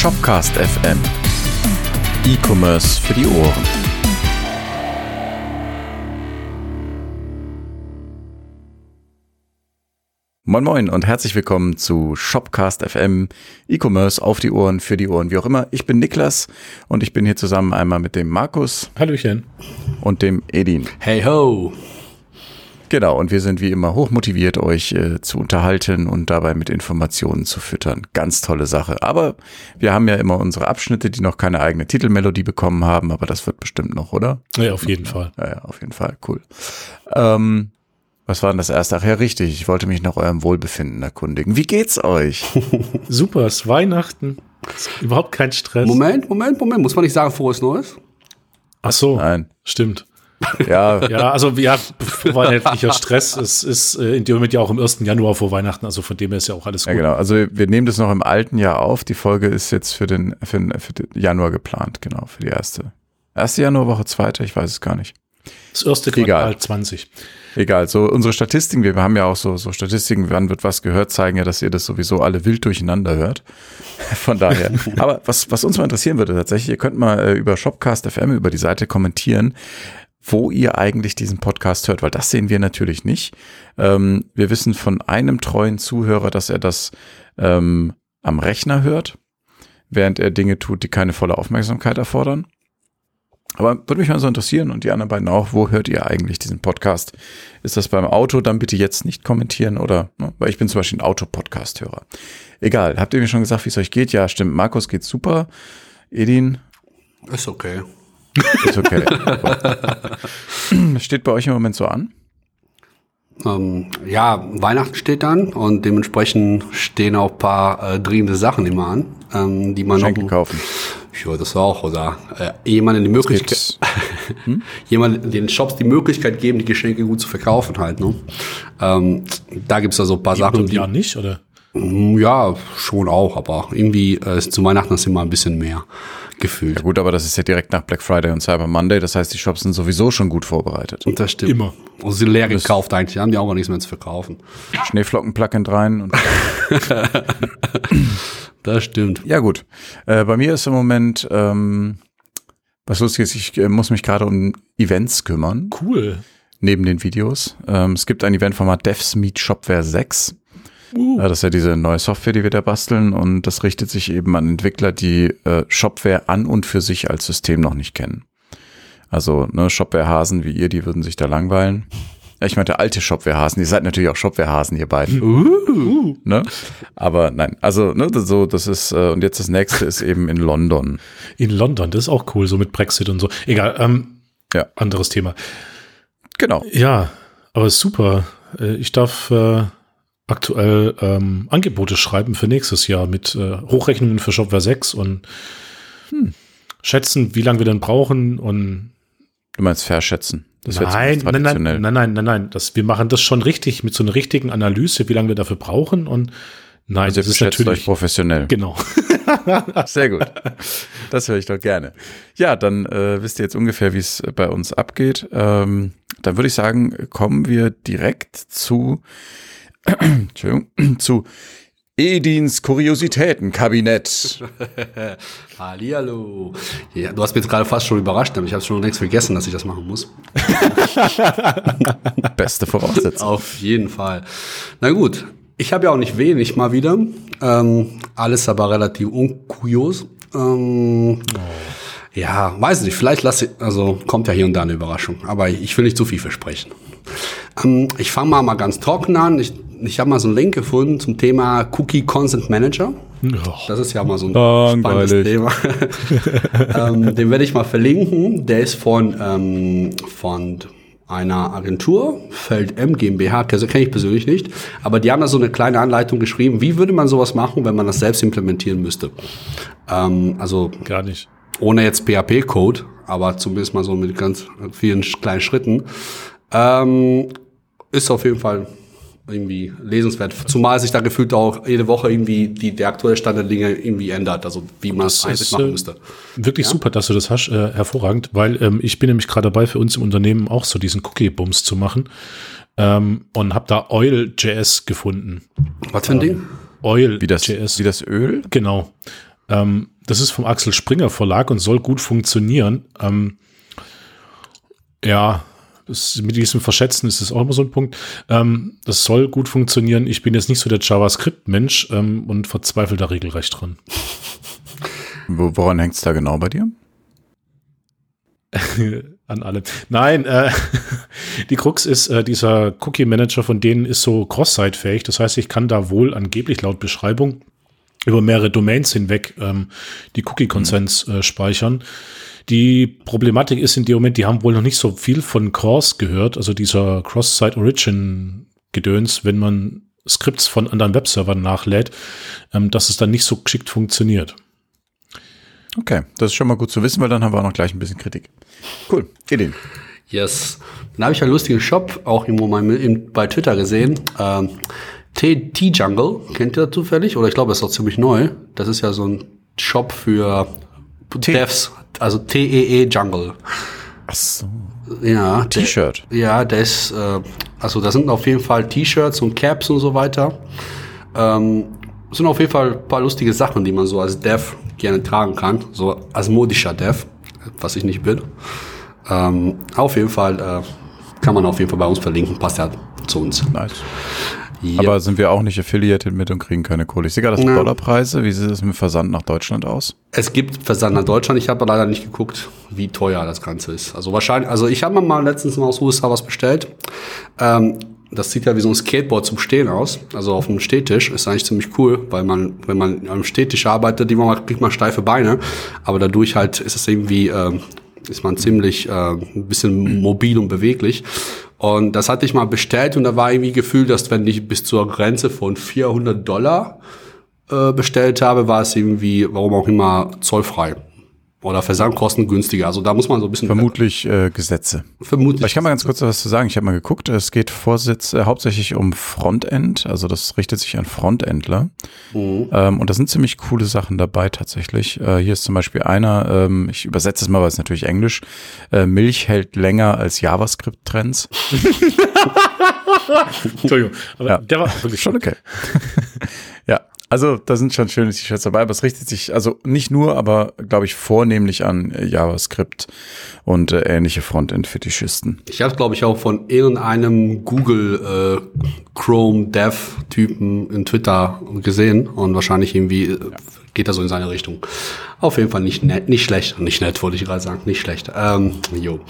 Shopcast FM. E-Commerce für die Ohren. Moin Moin und herzlich willkommen zu Shopcast FM, E-Commerce auf die Ohren, für die Ohren, wie auch immer. Ich bin Niklas und ich bin hier zusammen einmal mit dem Markus. Hallöchen. Und dem Edin. Hey ho. Genau, und wir sind wie immer hochmotiviert, euch äh, zu unterhalten und dabei mit Informationen zu füttern. Ganz tolle Sache. Aber wir haben ja immer unsere Abschnitte, die noch keine eigene Titelmelodie bekommen haben, aber das wird bestimmt noch, oder? Ja, auf jeden Fall. Ja, ja auf jeden Fall. Cool. Ähm, was war denn das erste? Ach ja, richtig. Ich wollte mich nach eurem Wohlbefinden erkundigen. Wie geht's euch? Super, es ist Weihnachten. Ist überhaupt kein Stress. Moment, Moment, Moment. Muss man nicht sagen, frohes Neues? Ach so. Nein. Stimmt. Ja. Ja, also ja, weihnachtlicher Stress. Es ist äh, in dem Moment ja auch im 1. Januar vor Weihnachten, also von dem her ist ja auch alles Ja, gut. genau. Also wir nehmen das noch im alten Jahr auf. Die Folge ist jetzt für den, für den, für den Januar geplant, genau, für die erste. Erste Januarwoche, zweite, ich weiß es gar nicht. Das erste Egal. Quartal 20. Egal, so unsere Statistiken, wir haben ja auch so, so Statistiken, wann wird was gehört, zeigen ja, dass ihr das sowieso alle wild durcheinander hört. Von daher. Aber was, was uns mal interessieren würde tatsächlich, ihr könnt mal äh, über Shopcast FM, über die Seite kommentieren, wo ihr eigentlich diesen Podcast hört, weil das sehen wir natürlich nicht. Ähm, wir wissen von einem treuen Zuhörer, dass er das ähm, am Rechner hört, während er Dinge tut, die keine volle Aufmerksamkeit erfordern. Aber würde mich mal so interessieren und die anderen beiden auch, wo hört ihr eigentlich diesen Podcast? Ist das beim Auto? Dann bitte jetzt nicht kommentieren oder, ne, weil ich bin zum Beispiel ein Auto-Podcast-Hörer. Egal, habt ihr mir schon gesagt, wie es euch geht? Ja, stimmt, Markus geht's super. Edin, Ist okay. Ist okay. Steht bei euch im Moment so an? Ähm, ja, Weihnachten steht dann und dementsprechend stehen auch ein paar äh, dringende Sachen immer an, ähm, die man Geschenke noch. kaufen. Ja, das auch. Oder äh, jemanden die Möglichkeit, Gibt's- jemand den Shops die Möglichkeit geben, die Geschenke gut zu verkaufen halt. Ne? Ähm, da gibt's also ein paar Sachen, die ja nicht, oder? Mm, Ja, schon auch, aber irgendwie äh, ist zu Weihnachten ist immer ein bisschen mehr gefühlt. Ja gut, aber das ist ja direkt nach Black Friday und Cyber Monday. Das heißt, die Shops sind sowieso schon gut vorbereitet. Und das stimmt. Immer. Und sie leer gekauft eigentlich, haben die auch gar nichts mehr zu verkaufen. Schneeflocken-Plugin rein und Das stimmt. Ja, gut. Äh, bei mir ist im Moment, ähm, was lustig ist, ich äh, muss mich gerade um Events kümmern, Cool. neben den Videos. Ähm, es gibt ein Eventformat Devs Meet Shopware 6. Uh. Das ist ja diese neue Software, die wir da basteln und das richtet sich eben an Entwickler, die äh, Shopware an und für sich als System noch nicht kennen. Also ne, Shopware-Hasen wie ihr, die würden sich da langweilen. Ja, ich meinte alte Shopware-Hasen. Ihr seid natürlich auch Shopware-Hasen, ihr beiden. Uh. Ne? Aber nein, also ne, das- so, das ist, äh, und jetzt das nächste ist eben in London. In London, das ist auch cool, so mit Brexit und so. Egal, ähm, Ja. anderes Thema. Genau. Ja, aber super. Äh, Ich darf äh, aktuell ähm, Angebote schreiben für nächstes Jahr mit äh, Hochrechnungen für Shopware 6 und schätzen, wie lange wir denn brauchen und Du meinst verschätzen. Das nein, nein, nein, nein, nein, nein, nein, das, wir machen das schon richtig mit so einer richtigen Analyse, wie lange wir dafür brauchen und nein, Also das ist beschätzt euch natürlich professionell. genau. Sehr gut. Das höre ich doch gerne. Ja, dann äh, wisst ihr jetzt ungefähr, wie es bei uns abgeht. Ähm, dann würde ich sagen, kommen wir direkt zu, zu Edins Kuriositätenkabinett. Hallihallo. Ja, du hast mich jetzt gerade fast schon überrascht, aber ich habe schon längst vergessen, dass ich das machen muss. Beste Voraussetzung. Auf jeden Fall. Na gut, ich habe ja auch nicht wenig mal wieder. Ähm, alles aber relativ unkurios. Ähm, Ja, weiß nicht, vielleicht lasse ich, also kommt ja hier und da eine Überraschung, aber ich will nicht zu viel versprechen. Ähm, ich fange mal, mal ganz trocken an. Ich, ich habe mal so einen Link gefunden zum Thema Cookie Consent Manager. Das ist ja mal so ein spannendes Langweilig. Thema. ähm, den werde ich mal verlinken. Der ist von, ähm, von einer Agentur, Feld M GmbH, kenne ich persönlich nicht, aber die haben da so eine kleine Anleitung geschrieben, wie würde man sowas machen, wenn man das selbst implementieren müsste. Ähm, also Gar nicht. ohne jetzt PHP-Code, aber zumindest mal so mit ganz vielen kleinen Schritten. Ähm, ist auf jeden Fall irgendwie lesenswert. Zumal sich da gefühlt auch jede Woche irgendwie die, der aktuelle Stand der Dinge irgendwie ändert, also wie man es eigentlich machen äh, müsste. Wirklich super, dass du das hast, äh, hervorragend, weil ähm, ich bin nämlich gerade dabei, für uns im Unternehmen auch so diesen Cookie-Bums zu machen ähm, und habe da Oil.js gefunden. Was für ein Ding? Wie das, Oil.js. wie das Öl? Genau. Ähm, das ist vom Axel Springer Verlag und soll gut funktionieren. Ähm, ja, das, mit diesem Verschätzen ist es auch immer so ein Punkt. Ähm, das soll gut funktionieren. Ich bin jetzt nicht so der JavaScript-Mensch ähm, und verzweifle da regelrecht dran. Woran hängt es da genau bei dir? An alle. Nein, äh, die Krux ist, äh, dieser Cookie Manager von denen ist so cross-site-fähig. Das heißt, ich kann da wohl angeblich laut Beschreibung über mehrere Domains hinweg ähm, die Cookie-Consents äh, speichern. Die Problematik ist in dem Moment, die haben wohl noch nicht so viel von CORS gehört, also dieser Cross-Site-Origin-Gedöns, wenn man Skripts von anderen Webservern nachlädt, ähm, dass es dann nicht so geschickt funktioniert. Okay, das ist schon mal gut zu wissen, weil dann haben wir auch noch gleich ein bisschen Kritik. Cool, Ideen. Yes. Dann habe ich einen lustigen Shop auch irgendwo mal bei Twitter gesehen. Ähm, T-Jungle, kennt ihr zufällig? Oder ich glaube, das ist auch ziemlich neu. Das ist ja so ein Shop für Devs, also T-E-E -E Jungle. Ach so. Ja. T-Shirt. Ja, das, äh, also da sind auf jeden Fall T-Shirts und Caps und so weiter. Ähm, sind auf jeden Fall ein paar lustige Sachen, die man so als Dev gerne tragen kann. So als modischer Dev, was ich nicht bin. Ähm, auf jeden Fall äh, kann man auf jeden Fall bei uns verlinken, passt ja zu uns. Nice. Ja. Aber sind wir auch nicht affiliated mit und kriegen keine Kohle? Ich sehe gerade das. Dollarpreise. Wie sieht es mit Versand nach Deutschland aus? Es gibt Versand nach Deutschland. Ich habe leider nicht geguckt, wie teuer das Ganze ist. Also wahrscheinlich, also ich habe mal letztens mal aus USA was bestellt. Ähm, das sieht ja wie so ein Skateboard zum Stehen aus, also auf einem Stehtisch. Ist eigentlich ziemlich cool, weil man, wenn man am Stehtisch arbeitet, die man kriegt man steife Beine, aber dadurch halt ist es irgendwie, äh, ist man ziemlich äh, ein bisschen mobil und beweglich. Und das hatte ich mal bestellt und da war irgendwie Gefühl, dass wenn ich bis zur Grenze von 400 Dollar äh, bestellt habe, war es irgendwie, warum auch immer, zollfrei. Oder Versandkosten günstiger. Also da muss man so ein bisschen. Vermutlich äh, Gesetze. Vermutlich. Ich kann mal ganz kurz was zu sagen. Ich habe mal geguckt. Es geht Vorsitz, äh, hauptsächlich um Frontend. Also das richtet sich an Frontendler. Mhm. Ähm, und da sind ziemlich coole Sachen dabei tatsächlich. Äh, hier ist zum Beispiel einer, ähm, ich übersetze es mal, weil es natürlich Englisch. Äh, Milch hält länger als JavaScript-Trends. Entschuldigung, aber ja. der war wirklich schon okay. also da sind schon schöne T-Shirts dabei, aber es richtet sich also nicht nur, aber glaube ich vornehmlich an äh, JavaScript und äh, ähnliche Frontend-Fetischisten. Ich habe glaube ich auch von irgendeinem Google äh, Chrome Dev-Typen in Twitter gesehen und wahrscheinlich irgendwie äh, ja. geht er so in seine Richtung. Auf jeden Fall nicht nett, nicht schlecht, nicht nett wollte ich gerade sagen, nicht schlecht. Ähm, jo.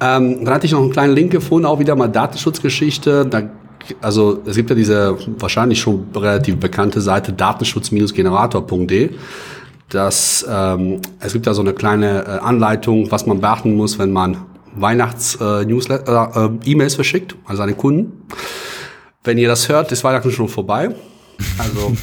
Ähm, dann hatte ich noch einen kleinen Link gefunden, auch wieder mal Datenschutzgeschichte. Da also es gibt ja diese wahrscheinlich schon relativ bekannte Seite datenschutz-generator.de. Das, ähm, es gibt da so eine kleine äh, Anleitung, was man beachten muss, wenn man Weihnachts-Newsletter, äh, äh, E-Mails verschickt an seine Kunden. Wenn ihr das hört, ist Weihnachten schon vorbei. Also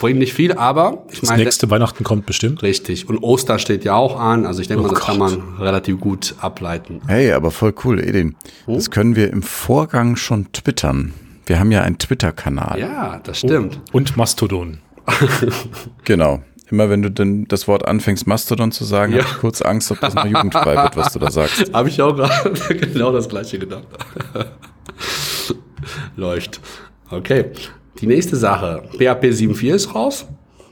bringt nicht viel, aber ich meine. Das nächste Weihnachten kommt bestimmt. Richtig. Und Ostern steht ja auch an. Also ich denke oh mal, das Gott. kann man relativ gut ableiten. Hey, aber voll cool, Edin. Hm? Das können wir im Vorgang schon twittern. Wir haben ja einen Twitter-Kanal. Ja, das stimmt. Oh. Und Mastodon. genau. Immer wenn du denn das Wort anfängst, Mastodon zu sagen, ja. habe ich kurz Angst, ob das mal jugendfrei wird, was du da sagst. habe ich auch gerade genau das gleiche gedacht. Läuft. Okay. Die nächste Sache. PHP 7.4 ist raus.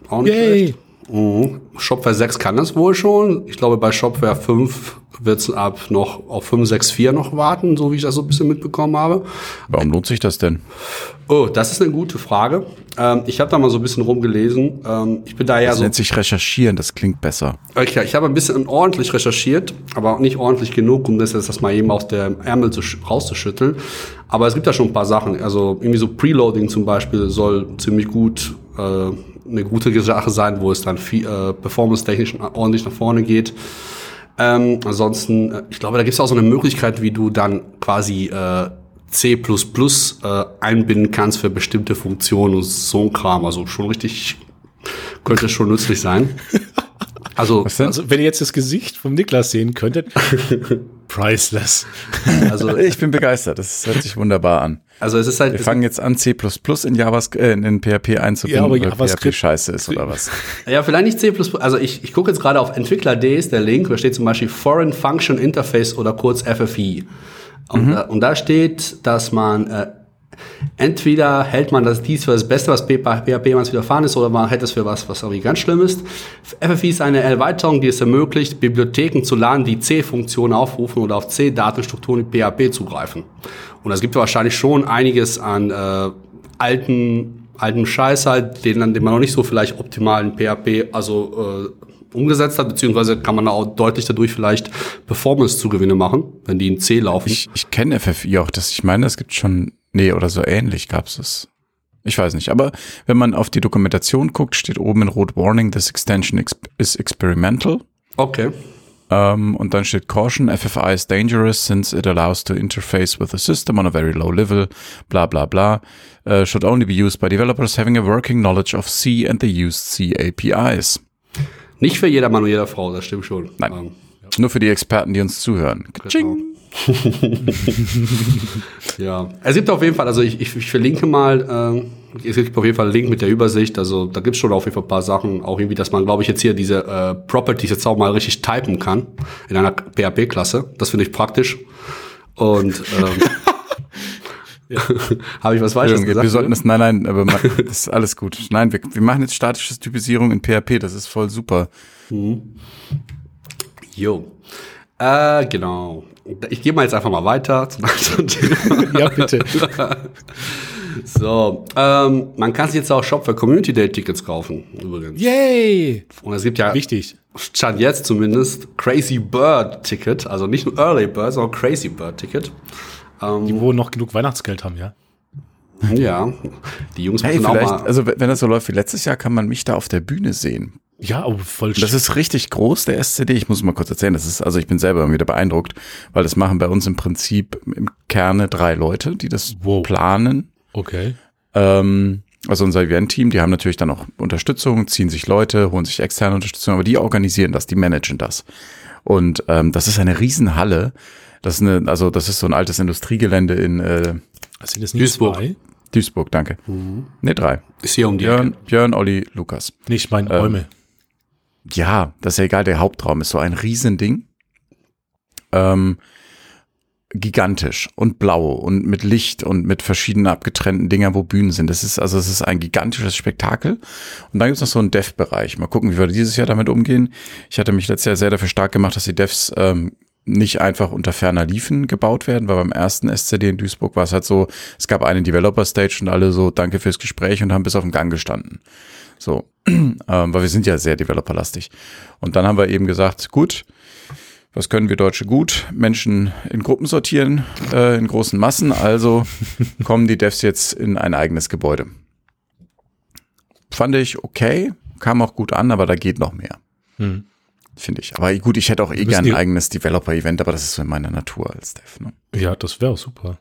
Auch nicht Yay. schlecht. Mhm. Shopware 6 kann das wohl schon. Ich glaube, bei Shopware 5 wird es ab noch auf 5.6.4 noch warten, so wie ich das so ein bisschen mitbekommen habe. Warum lohnt sich das denn? Oh, das ist eine gute Frage. Ähm, ich habe da mal so ein bisschen rumgelesen. Ähm, ich bin da ja das so. nennt sich recherchieren, das klingt besser. Okay, ich habe ein bisschen ordentlich recherchiert, aber nicht ordentlich genug, um das jetzt das mal eben aus der Ärmel zu, rauszuschütteln. Aber es gibt da schon ein paar Sachen. Also irgendwie so Preloading zum Beispiel soll ziemlich gut äh, eine gute Sache sein, wo es dann viel, äh, performance-technisch ordentlich nach vorne geht. Ähm, ansonsten, äh, ich glaube, da gibt es auch so eine Möglichkeit, wie du dann quasi äh, C++ äh, einbinden kannst für bestimmte Funktionen und so ein Kram. Also schon richtig, könnte schon nützlich sein. Also, also, wenn ihr jetzt das Gesicht vom Niklas sehen könntet, priceless. Also ich bin begeistert. Das hört sich wunderbar an. Also es ist halt. Wir fangen jetzt an, C++ in JavaScript, äh, in PHP einzubinden, ja, aber JavaScript PHP scheiße ist oder was? Ja, vielleicht nicht C++. Also ich, ich gucke jetzt gerade auf Entwickler.de ist der Link, da steht zum Beispiel Foreign Function Interface oder kurz FFI. Und, mhm. da, und da steht, dass man äh, entweder hält man das dies für das Beste, was PHP jemals widerfahren ist, oder man hält es für was, was irgendwie ganz schlimm ist. FFI ist eine Erweiterung, die es ermöglicht, Bibliotheken zu laden, die C-Funktionen aufrufen oder auf C-Datenstrukturen in PHP zugreifen. Und es gibt wahrscheinlich schon einiges an äh, alten, alten Scheiß halt, den, den man noch nicht so vielleicht optimal in PHP, also äh, umgesetzt hat, beziehungsweise kann man auch deutlich dadurch vielleicht Performance-Zugewinne machen, wenn die in C laufen. Ich, ich kenne FFI auch, das, ich meine, es gibt schon Nee, oder so ähnlich gab's es. Ich weiß nicht. Aber wenn man auf die Dokumentation guckt, steht oben in Rot Warning, this extension ex is experimental. Okay. Um, und dann steht Caution, FFI is dangerous since it allows to interface with the system on a very low level, bla bla bla. Uh, should only be used by developers having a working knowledge of C and the used C APIs. Nicht für jeder Mann und jeder Frau, das stimmt schon. Nein. Ähm, Nur für die Experten, die uns zuhören. Genau. ja, es gibt auf jeden Fall, also ich, ich, ich verlinke mal, äh, es gibt auf jeden Fall einen Link mit der Übersicht, also da gibt's schon auf jeden Fall ein paar Sachen, auch irgendwie, dass man, glaube ich, jetzt hier diese äh, Properties jetzt auch mal richtig typen kann in einer PHP-Klasse. Das finde ich praktisch. Und ähm, ja. Habe ich was Falsches gesagt? Wir sollten das, nein, nein, aber man, das ist alles gut. Nein, wir, wir machen jetzt statische Typisierung in PHP, das ist voll super. Mhm. Jo. Äh, genau. Ich gehe mal jetzt einfach mal weiter zum nächsten Thema. ja, bitte. so, ähm, man kann sich jetzt auch Shop für Community Day Tickets kaufen, übrigens. Yay! Und es gibt ja, wichtig, stand jetzt zumindest Crazy Bird Ticket, also nicht nur Early Bird, sondern Crazy Bird Ticket. Ähm, die wo noch genug Weihnachtsgeld haben, ja? Ja, die Jungs hey, vielleicht, auch mal Also wenn das so läuft wie letztes Jahr, kann man mich da auf der Bühne sehen. Ja, oh, voll Das ist richtig groß, der SCD. Ich muss mal kurz erzählen. Das ist, also ich bin selber wieder beeindruckt, weil das machen bei uns im Prinzip im Kerne drei Leute, die das wow. planen. Okay. Ähm, also unser Event-Team, die haben natürlich dann auch Unterstützung, ziehen sich Leute, holen sich externe Unterstützung, aber die organisieren das, die managen das. Und ähm, das ist eine Riesenhalle. Das ist eine, also das ist so ein altes Industriegelände in äh, sind das nicht Duisburg. Zwei? Duisburg, danke. Mhm. Ne, drei. Ist hier um die Björn, Björn, Olli, Lukas. Nicht mein ähm, Räume. Ja, das ist ja egal, der Hauptraum ist so ein Riesending. Ähm, gigantisch und blau und mit Licht und mit verschiedenen abgetrennten Dingern, wo Bühnen sind. Das ist also es ist ein gigantisches Spektakel. Und dann gibt es noch so einen Dev-Bereich. Mal gucken, wie wir dieses Jahr damit umgehen. Ich hatte mich letztes Jahr sehr dafür stark gemacht, dass die Devs ähm, nicht einfach unter ferner Liefen gebaut werden, weil beim ersten SCD in Duisburg war es halt so, es gab eine Developer Stage und alle so, danke fürs Gespräch und haben bis auf den Gang gestanden. So, ähm, weil wir sind ja sehr developerlastig. Und dann haben wir eben gesagt, gut, was können wir Deutsche gut? Menschen in Gruppen sortieren, äh, in großen Massen. Also kommen die Devs jetzt in ein eigenes Gebäude. Fand ich okay, kam auch gut an, aber da geht noch mehr. Hm. Finde ich. Aber gut, ich hätte auch eh gern ein eigenes Developer-Event, aber das ist so in meiner Natur als Dev. Ne? Ja, das wäre super.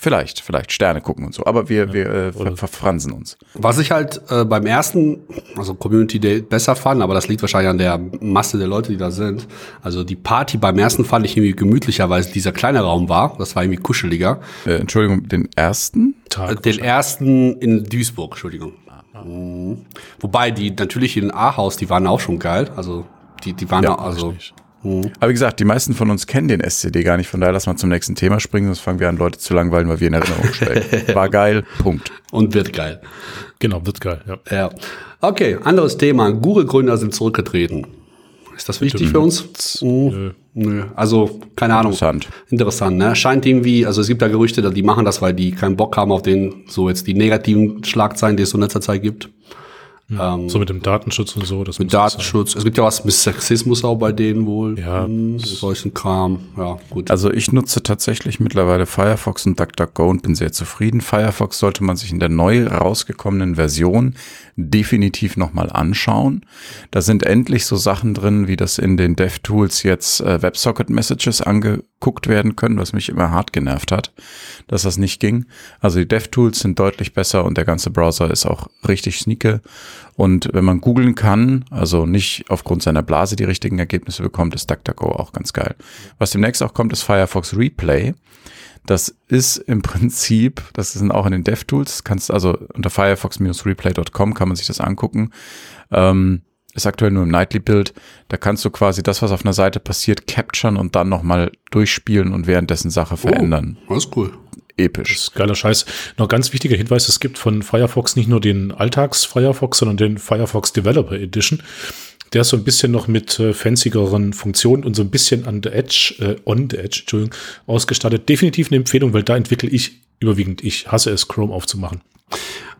Vielleicht, vielleicht Sterne gucken und so, aber wir, ja, wir äh, ver verfransen uns. Was ich halt äh, beim ersten, also Community Day besser fand, aber das liegt wahrscheinlich an der Masse der Leute, die da sind. Also die Party beim ersten fand ich irgendwie gemütlicher, weil es dieser kleine Raum war. Das war irgendwie kuscheliger. Äh, Entschuldigung, den ersten? Tag, den ersten in Duisburg, Entschuldigung. Mhm. Wobei die natürlich in Ahaus, die waren auch schon geil. Also die, die waren ja, auch, also. Mhm. Aber wie gesagt, die meisten von uns kennen den SCD gar nicht, von daher lass mal zum nächsten Thema springen, sonst fangen wir an, Leute zu langweilen, weil wir in Erinnerung stellen. War geil, Punkt. Und wird geil. Genau, wird geil, ja. ja. Okay, anderes Thema. Google-Gründer sind zurückgetreten. Ist das wichtig für uns? Nö. Nö. Also, keine Ahnung. Interessant. Interessant, ne? Scheint irgendwie, also es gibt ja Gerüchte, die machen das, weil die keinen Bock haben auf den, so jetzt die negativen Schlagzeilen, die es so in letzter Zeit gibt. Ähm, so mit dem Datenschutz und so. Das mit Datenschutz. Es gibt ja was mit Sexismus auch bei denen wohl. Ja. Hm, solchen Kram. Ja, gut. Also ich nutze tatsächlich mittlerweile Firefox und DuckDuckGo und bin sehr zufrieden. Firefox sollte man sich in der neu rausgekommenen Version definitiv nochmal anschauen. Da sind endlich so Sachen drin, wie das in den DevTools jetzt äh, WebSocket-Messages angeguckt werden können, was mich immer hart genervt hat, dass das nicht ging. Also die DevTools sind deutlich besser und der ganze Browser ist auch richtig sneake. Und wenn man googeln kann, also nicht aufgrund seiner Blase die richtigen Ergebnisse bekommt, ist DuckDuckGo auch ganz geil. Was demnächst auch kommt, ist Firefox Replay. Das ist im Prinzip, das sind auch in den DevTools, kannst also unter firefox-replay.com kann man sich das angucken. Ähm, ist aktuell nur im Nightly-Bild. Da kannst du quasi das, was auf einer Seite passiert, capturen und dann nochmal durchspielen und währenddessen Sache oh, verändern. Oh, das ist cool. episch. Das ist geiler Scheiß. Noch ganz wichtiger Hinweis, es gibt von Firefox nicht nur den Alltags-Firefox, sondern den Firefox Developer Edition. Der ist so ein bisschen noch mit äh, fanzigeren Funktionen und so ein bisschen an der Edge, äh, on the Edge, Entschuldigung, ausgestattet. Definitiv eine Empfehlung, weil da entwickle ich überwiegend. Ich hasse es, Chrome aufzumachen.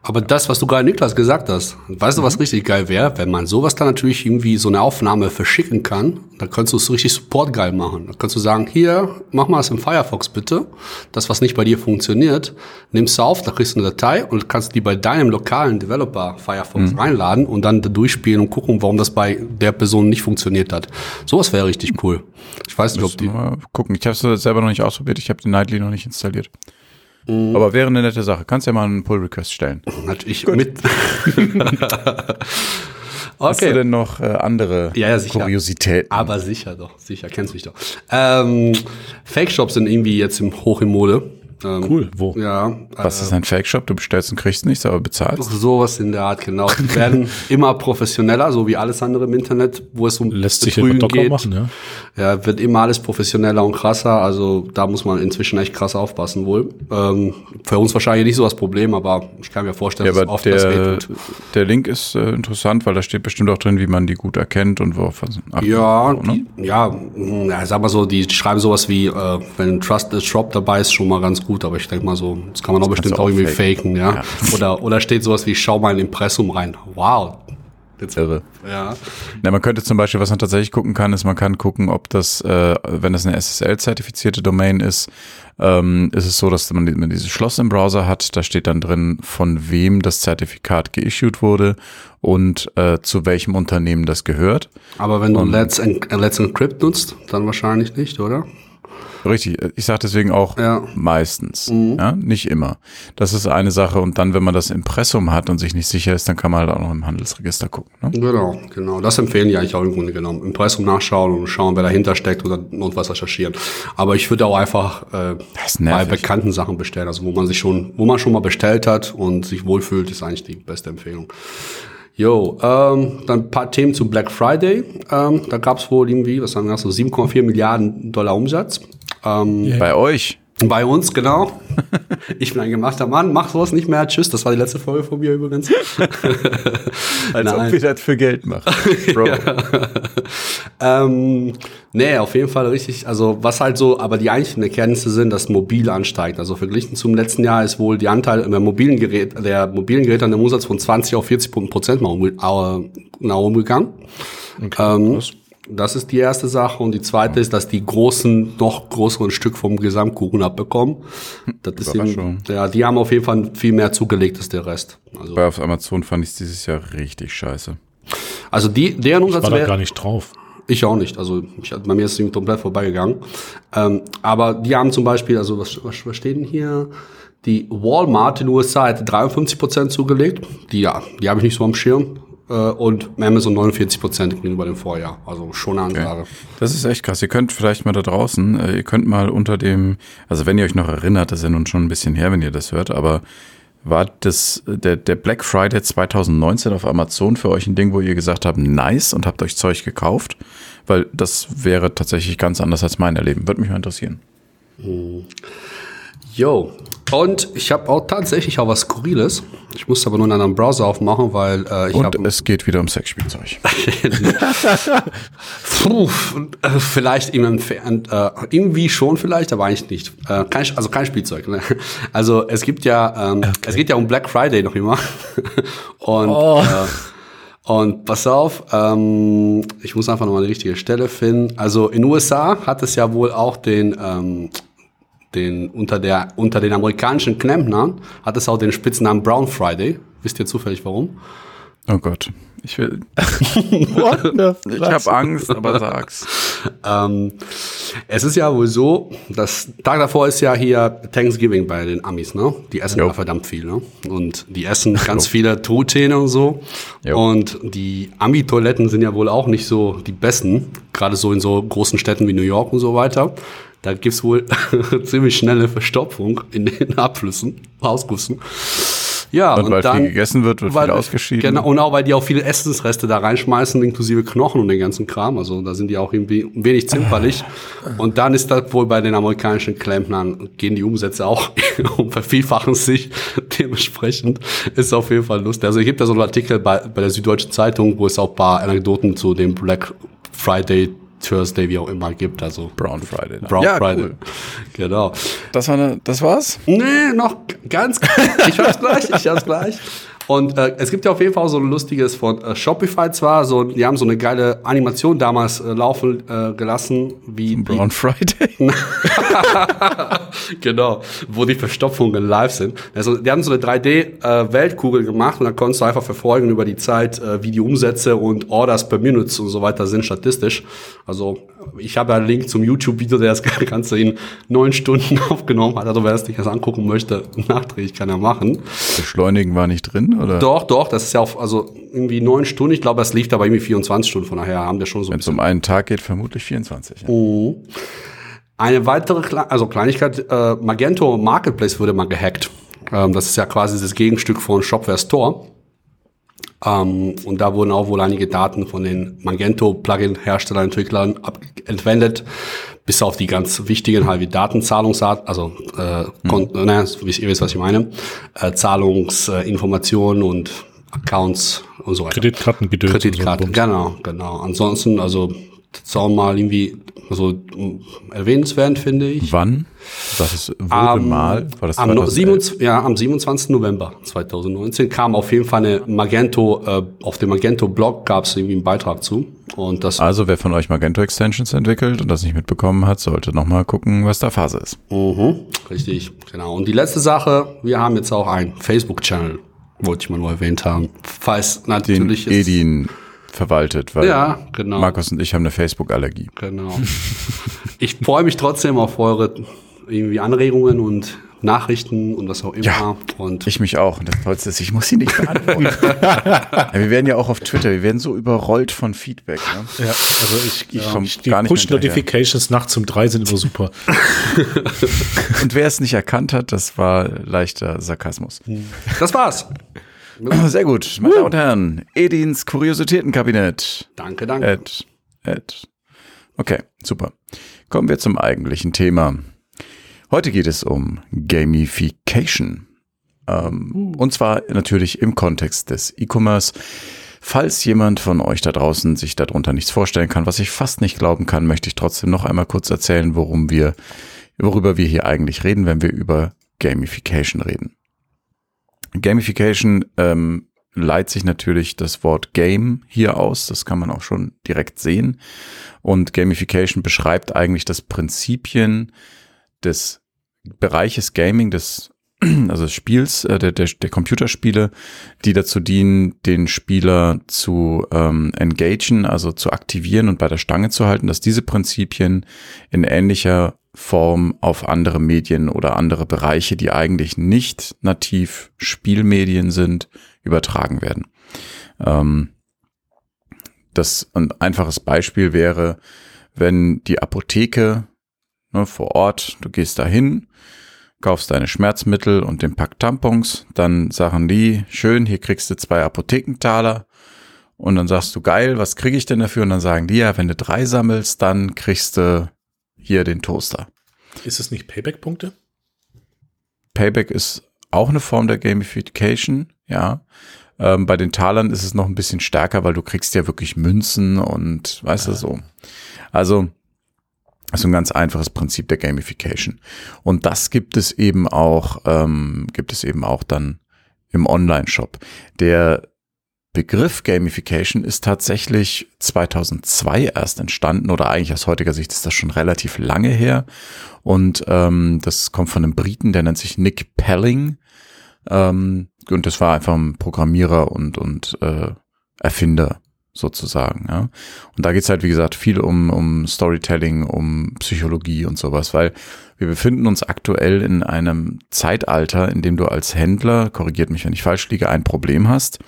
Aber das, was du gerade Niklas gesagt hast, weißt du, was mhm. richtig geil wäre, wenn man sowas dann natürlich irgendwie so eine Aufnahme verschicken kann, dann könntest du es richtig Support geil machen. Dann kannst du sagen, hier, mach mal es im Firefox bitte. Das, was nicht bei dir funktioniert, nimmst du auf, da kriegst du eine Datei und kannst die bei deinem lokalen Developer Firefox mhm. reinladen und dann durchspielen und gucken, warum das bei der Person nicht funktioniert hat. Sowas wäre richtig cool. Ich weiß nicht, ob die. Mal gucken. Ich habe es selber noch nicht ausprobiert. Ich habe den Nightly noch nicht installiert. Mhm. Aber wäre eine nette Sache. Kannst ja mal einen Pull-Request stellen. Natürlich Gut. mit. Okay. Hast du denn noch äh, andere ja, ja, sicher. Kuriositäten? Aber sicher doch, sicher, kennst mich doch. Ähm, Fake-Shops sind irgendwie jetzt im, hoch in Mode. Ähm, cool, wo? Ja. Was äh, ist ein Fake-Shop? Du bestellst und kriegst nichts, aber bezahlst? Sowas in der Art, genau. Die werden immer professioneller, so wie alles andere im Internet, wo es um Lässt sich geht. Machen, ja? ja, wird immer alles professioneller und krasser. Also da muss man inzwischen echt krass aufpassen wohl. Ähm, für uns wahrscheinlich nicht so das Problem, aber ich kann mir vorstellen, ja, dass oft der, das wehtut. Der Link ist äh, interessant, weil da steht bestimmt auch drin, wie man die gut erkennt und worauf Ja, so, ne? die, ja, ja, sag mal so, die schreiben sowas wie, äh, wenn Trusted Shop dabei ist, schon mal ganz gut, aber ich denke mal so, das kann man auch bestimmt auch irgendwie faken, faken ja? ja. Oder, oder steht sowas wie, schau mal in Impressum rein. Wow. Jetzt, Irre. Ja. ja. Man könnte zum Beispiel, was man tatsächlich gucken kann, ist, man kann gucken, ob das, äh, wenn das eine SSL-zertifizierte Domain ist, ähm, ist es so, dass man, man dieses Schloss im Browser hat. Da steht dann drin, von wem das Zertifikat geissued wurde und äh, zu welchem Unternehmen das gehört. Aber wenn du Let's, Let's Encrypt nutzt, dann wahrscheinlich nicht, oder? Richtig, ich sage deswegen auch ja. meistens, mhm. ja, nicht immer. Das ist eine Sache und dann, wenn man das Impressum hat und sich nicht sicher ist, dann kann man halt auch noch im Handelsregister gucken. Ne? Genau, genau. Das empfehlen die eigentlich auch im Grunde genommen. Impressum nachschauen und schauen, wer dahinter steckt oder notfalls recherchieren. Aber ich würde auch einfach äh, bei bekannten Sachen bestellen, also wo man sich schon, wo man schon mal bestellt hat und sich wohlfühlt, ist eigentlich die beste Empfehlung. Jo, ähm, dann ein paar Themen zu Black Friday. Ähm, da gab es wohl irgendwie, was sagen wir, so 7,4 Milliarden Dollar Umsatz. Ähm, yeah. Bei euch? Bei uns, genau. Ich bin ein gemachter Mann, mach sowas nicht mehr. Tschüss, das war die letzte Folge von mir übrigens. Als Nein. ob wir das für Geld machen. Bro. ja. ähm, nee, auf jeden Fall richtig. Also was halt so, aber die eigentlichen Erkenntnisse sind, dass mobil ansteigt. Also verglichen zum letzten Jahr ist wohl die Anteil der mobilen Geräte, der mobilen Geräte an dem Umsatz von 20 auf 40 Prozent mal um, nach oben gegangen. Okay, ähm, das ist die erste Sache. Und die zweite ist, dass die Großen noch größeren Stück vom Gesamtkuchen abbekommen. Das ist eben, ja, die haben auf jeden Fall viel mehr zugelegt als der Rest. Also, Bei auf Amazon fand ich dieses Jahr richtig scheiße. Also die, deren Umsatz ich war da gar nicht drauf. Ich auch nicht. Also ich, bei mir ist es komplett vorbeigegangen. Ähm, aber die haben zum Beispiel, also was, was, was steht denn hier? Die Walmart in den USA hat 53 Prozent zugelegt. Die, ja, die habe ich nicht so am Schirm äh, und Amazon 49 Prozent gegenüber dem Vorjahr. Also schon eine Ansage. Okay. Das ist echt krass. Ihr könnt vielleicht mal da draußen, äh, ihr könnt mal unter dem, also wenn ihr euch noch erinnert, das ist ja nun schon ein bisschen her, wenn ihr das hört, aber war das der, der Black Friday 2019 auf Amazon für euch ein Ding, wo ihr gesagt habt, nice und habt euch Zeug gekauft? Weil das wäre tatsächlich ganz anders als mein Erleben. Würde mich mal interessieren. Jo, und ich habe auch tatsächlich auch was Skurriles. Ich muss aber nur einen anderen Browser aufmachen, weil äh, ich Und hab, es geht wieder um Sexspielzeug. Puh, äh, vielleicht entfernt, äh, irgendwie schon vielleicht, aber eigentlich nicht. Äh, kein, also kein Spielzeug. Ne? Also es gibt ja, ähm, okay. es geht ja um Black Friday noch immer. Und oh. äh, und pass auf, ähm, ich muss einfach nochmal die richtige Stelle finden. Also in den USA hat es ja wohl auch den ähm, den, unter, der, unter den amerikanischen Klempnern hat es auch den Spitznamen Brown Friday. Wisst ihr zufällig warum? Oh Gott. Ich will. ich habe Angst, aber sag's. ähm, es ist ja wohl so, das Tag davor ist ja hier Thanksgiving bei den Amis, ne? Die essen ja verdammt viel, ne? Und die essen ganz jo. viele Truthähne und so. Jo. Und die Ami-Toiletten sind ja wohl auch nicht so die besten, gerade so in so großen Städten wie New York und so weiter. Da gibt's wohl ziemlich schnelle Verstopfung in den Abflüssen, Ausgüssen. Ja, Und, und, weil dann, viel gegessen wird, wird weil, viel ausgeschieden. Genau, und auch weil die auch viele Essensreste da reinschmeißen, inklusive Knochen und den ganzen Kram. Also da sind die auch irgendwie ein wenig zimperlich. Und dann ist das wohl bei den amerikanischen Klempnern, gehen die Umsätze auch und vervielfachen sich. Dementsprechend ist auf jeden Fall lustig. Also es gibt da so einen Artikel bei, bei der Süddeutschen Zeitung, wo es auch ein paar Anekdoten zu dem Black Friday Thursday, wie auch immer, gibt. Also Brown Friday. dann. Brown ja, Friday. Cool. Genau. Das, war eine, das war's? Nee, noch ganz. Ich hab's gleich, ich hab's gleich. Und äh, es gibt ja auf jeden Fall so ein lustiges von äh, Shopify zwar, so, die haben so eine geile Animation damals äh, laufen äh, gelassen, wie Brown Friday? genau, wo die Verstopfungen live sind. Also die haben so eine 3D-Weltkugel gemacht und da konntest du einfach verfolgen über die Zeit, äh, wie die Umsätze und Orders per Minute und so weiter sind statistisch. Also ich habe einen Link zum YouTube-Video, der das Ganze in neun Stunden aufgenommen hat. Also wer das nicht erst angucken möchte, nachträglich kann er machen. Beschleunigen war nicht drin, oder? Doch, doch, das ist ja auf, also irgendwie neun Stunden. Ich glaube, es lief aber irgendwie 24 Stunden. Von daher haben wir schon so Wenn es um einen Tag geht, vermutlich 24. Ja. Oh. Eine weitere, Kle also Kleinigkeit, äh, Magento Marketplace wurde mal gehackt. Ähm, das ist ja quasi das Gegenstück von Shopware Store. Ähm, und da wurden auch wohl einige Daten von den Magento-Plugin-Herstellern, Entwicklern entwendet, bis auf die ganz wichtigen halt wie Datenzahlungsart, also äh, naja, wie ihr wisst, was ich meine, äh, Zahlungsinformationen und Accounts und so weiter. Kreditkartengedöns. und so genau, genau. Ansonsten, also auch mal irgendwie also erwähnenswert, finde ich. Wann? Das ist, wurde Am- mal, war das Am, no- 2011? 27, ja, am 27. November 2019 kam auf jeden Fall eine Magento, äh, auf dem Magento-Blog gab es irgendwie einen Beitrag zu. Und das Also wer von euch Magento Extensions entwickelt und das nicht mitbekommen hat, sollte nochmal gucken, was da Phase ist. Mhm, richtig, genau. Und die letzte Sache, wir haben jetzt auch einen Facebook-Channel, wollte ich mal nur erwähnt haben. Falls Den natürlich es- Edin verwaltet, weil Ja, genau. Markus und ich haben eine Facebook-Allergie. Genau. Ich freue mich trotzdem auf eure irgendwie Anregungen und Nachrichten und was auch immer. Ja, und Ich mich auch. Und das Tollste ist, ich muss sie nicht beantworten. ja, wir werden ja auch auf Twitter, wir werden so überrollt von Feedback. Ne? Ja, also ich, Ich ja, komm ich, gar die nicht Push-Notifications nachts um drei sind immer super. Und wer es nicht erkannt hat, das war leichter Sarkasmus. das war's. Sehr gut. Meine Damen und Herren, Edins Kuriositätenkabinett. Danke, danke. Ed, Ed. Okay, super. Kommen wir zum eigentlichen Thema. Heute geht es um Gamification. Ähm, Und zwar natürlich im Kontext des E-Commerce. Falls jemand von euch da draußen sich darunter nichts vorstellen kann, was ich fast nicht glauben kann, möchte ich trotzdem noch einmal kurz erzählen, worum wir, worüber wir hier eigentlich reden, wenn wir über Gamification reden. Gamification ähm, leitet sich natürlich das Wort Game hier aus. Das kann man auch schon direkt sehen. Und Gamification beschreibt eigentlich das Prinzipien des Bereiches Gaming, des also des Spiels, äh, der, der, der Computerspiele, die dazu dienen, den Spieler zu ähm, engagen, also zu aktivieren und bei der Stange zu halten, dass diese Prinzipien in ähnlicher Form auf andere Medien oder andere Bereiche, die eigentlich nicht nativ Spielmedien sind, übertragen werden. Ähm, das ein einfaches Beispiel wäre, wenn die Apotheke ne, vor Ort, du gehst dahin, kaufst deine Schmerzmittel und den Pack Tampons, dann sagen die, schön, hier kriegst du zwei Apothekentaler. Und dann sagst du, geil, was kriege ich denn dafür? Und dann sagen die, ja, wenn du drei sammelst, dann kriegst du hier den Toaster. Ist es nicht Payback-Punkte? Payback ist auch eine Form der Gamification, ja. Ähm, bei den Talern ist es noch ein bisschen stärker, weil du kriegst ja wirklich Münzen und weißt du so. Also ist ein ganz einfaches Prinzip der Gamification. Und das gibt es eben auch, ähm, gibt es eben auch dann im Online-Shop. Der Begriff Gamification ist tatsächlich 2002 erst entstanden oder eigentlich aus heutiger Sicht ist das schon relativ lange her. Und ähm, das kommt von einem Briten, der nennt sich Nick Pelling. Ähm, und das war einfach ein Programmierer und, und äh, Erfinder sozusagen. Ja. Und da geht's halt, wie gesagt, viel um, um Storytelling, um Psychologie und sowas, weil wir befinden uns aktuell in einem Zeitalter, in dem du als Händler, korrigiert mich, wenn ich falsch liege, ein Problem hast.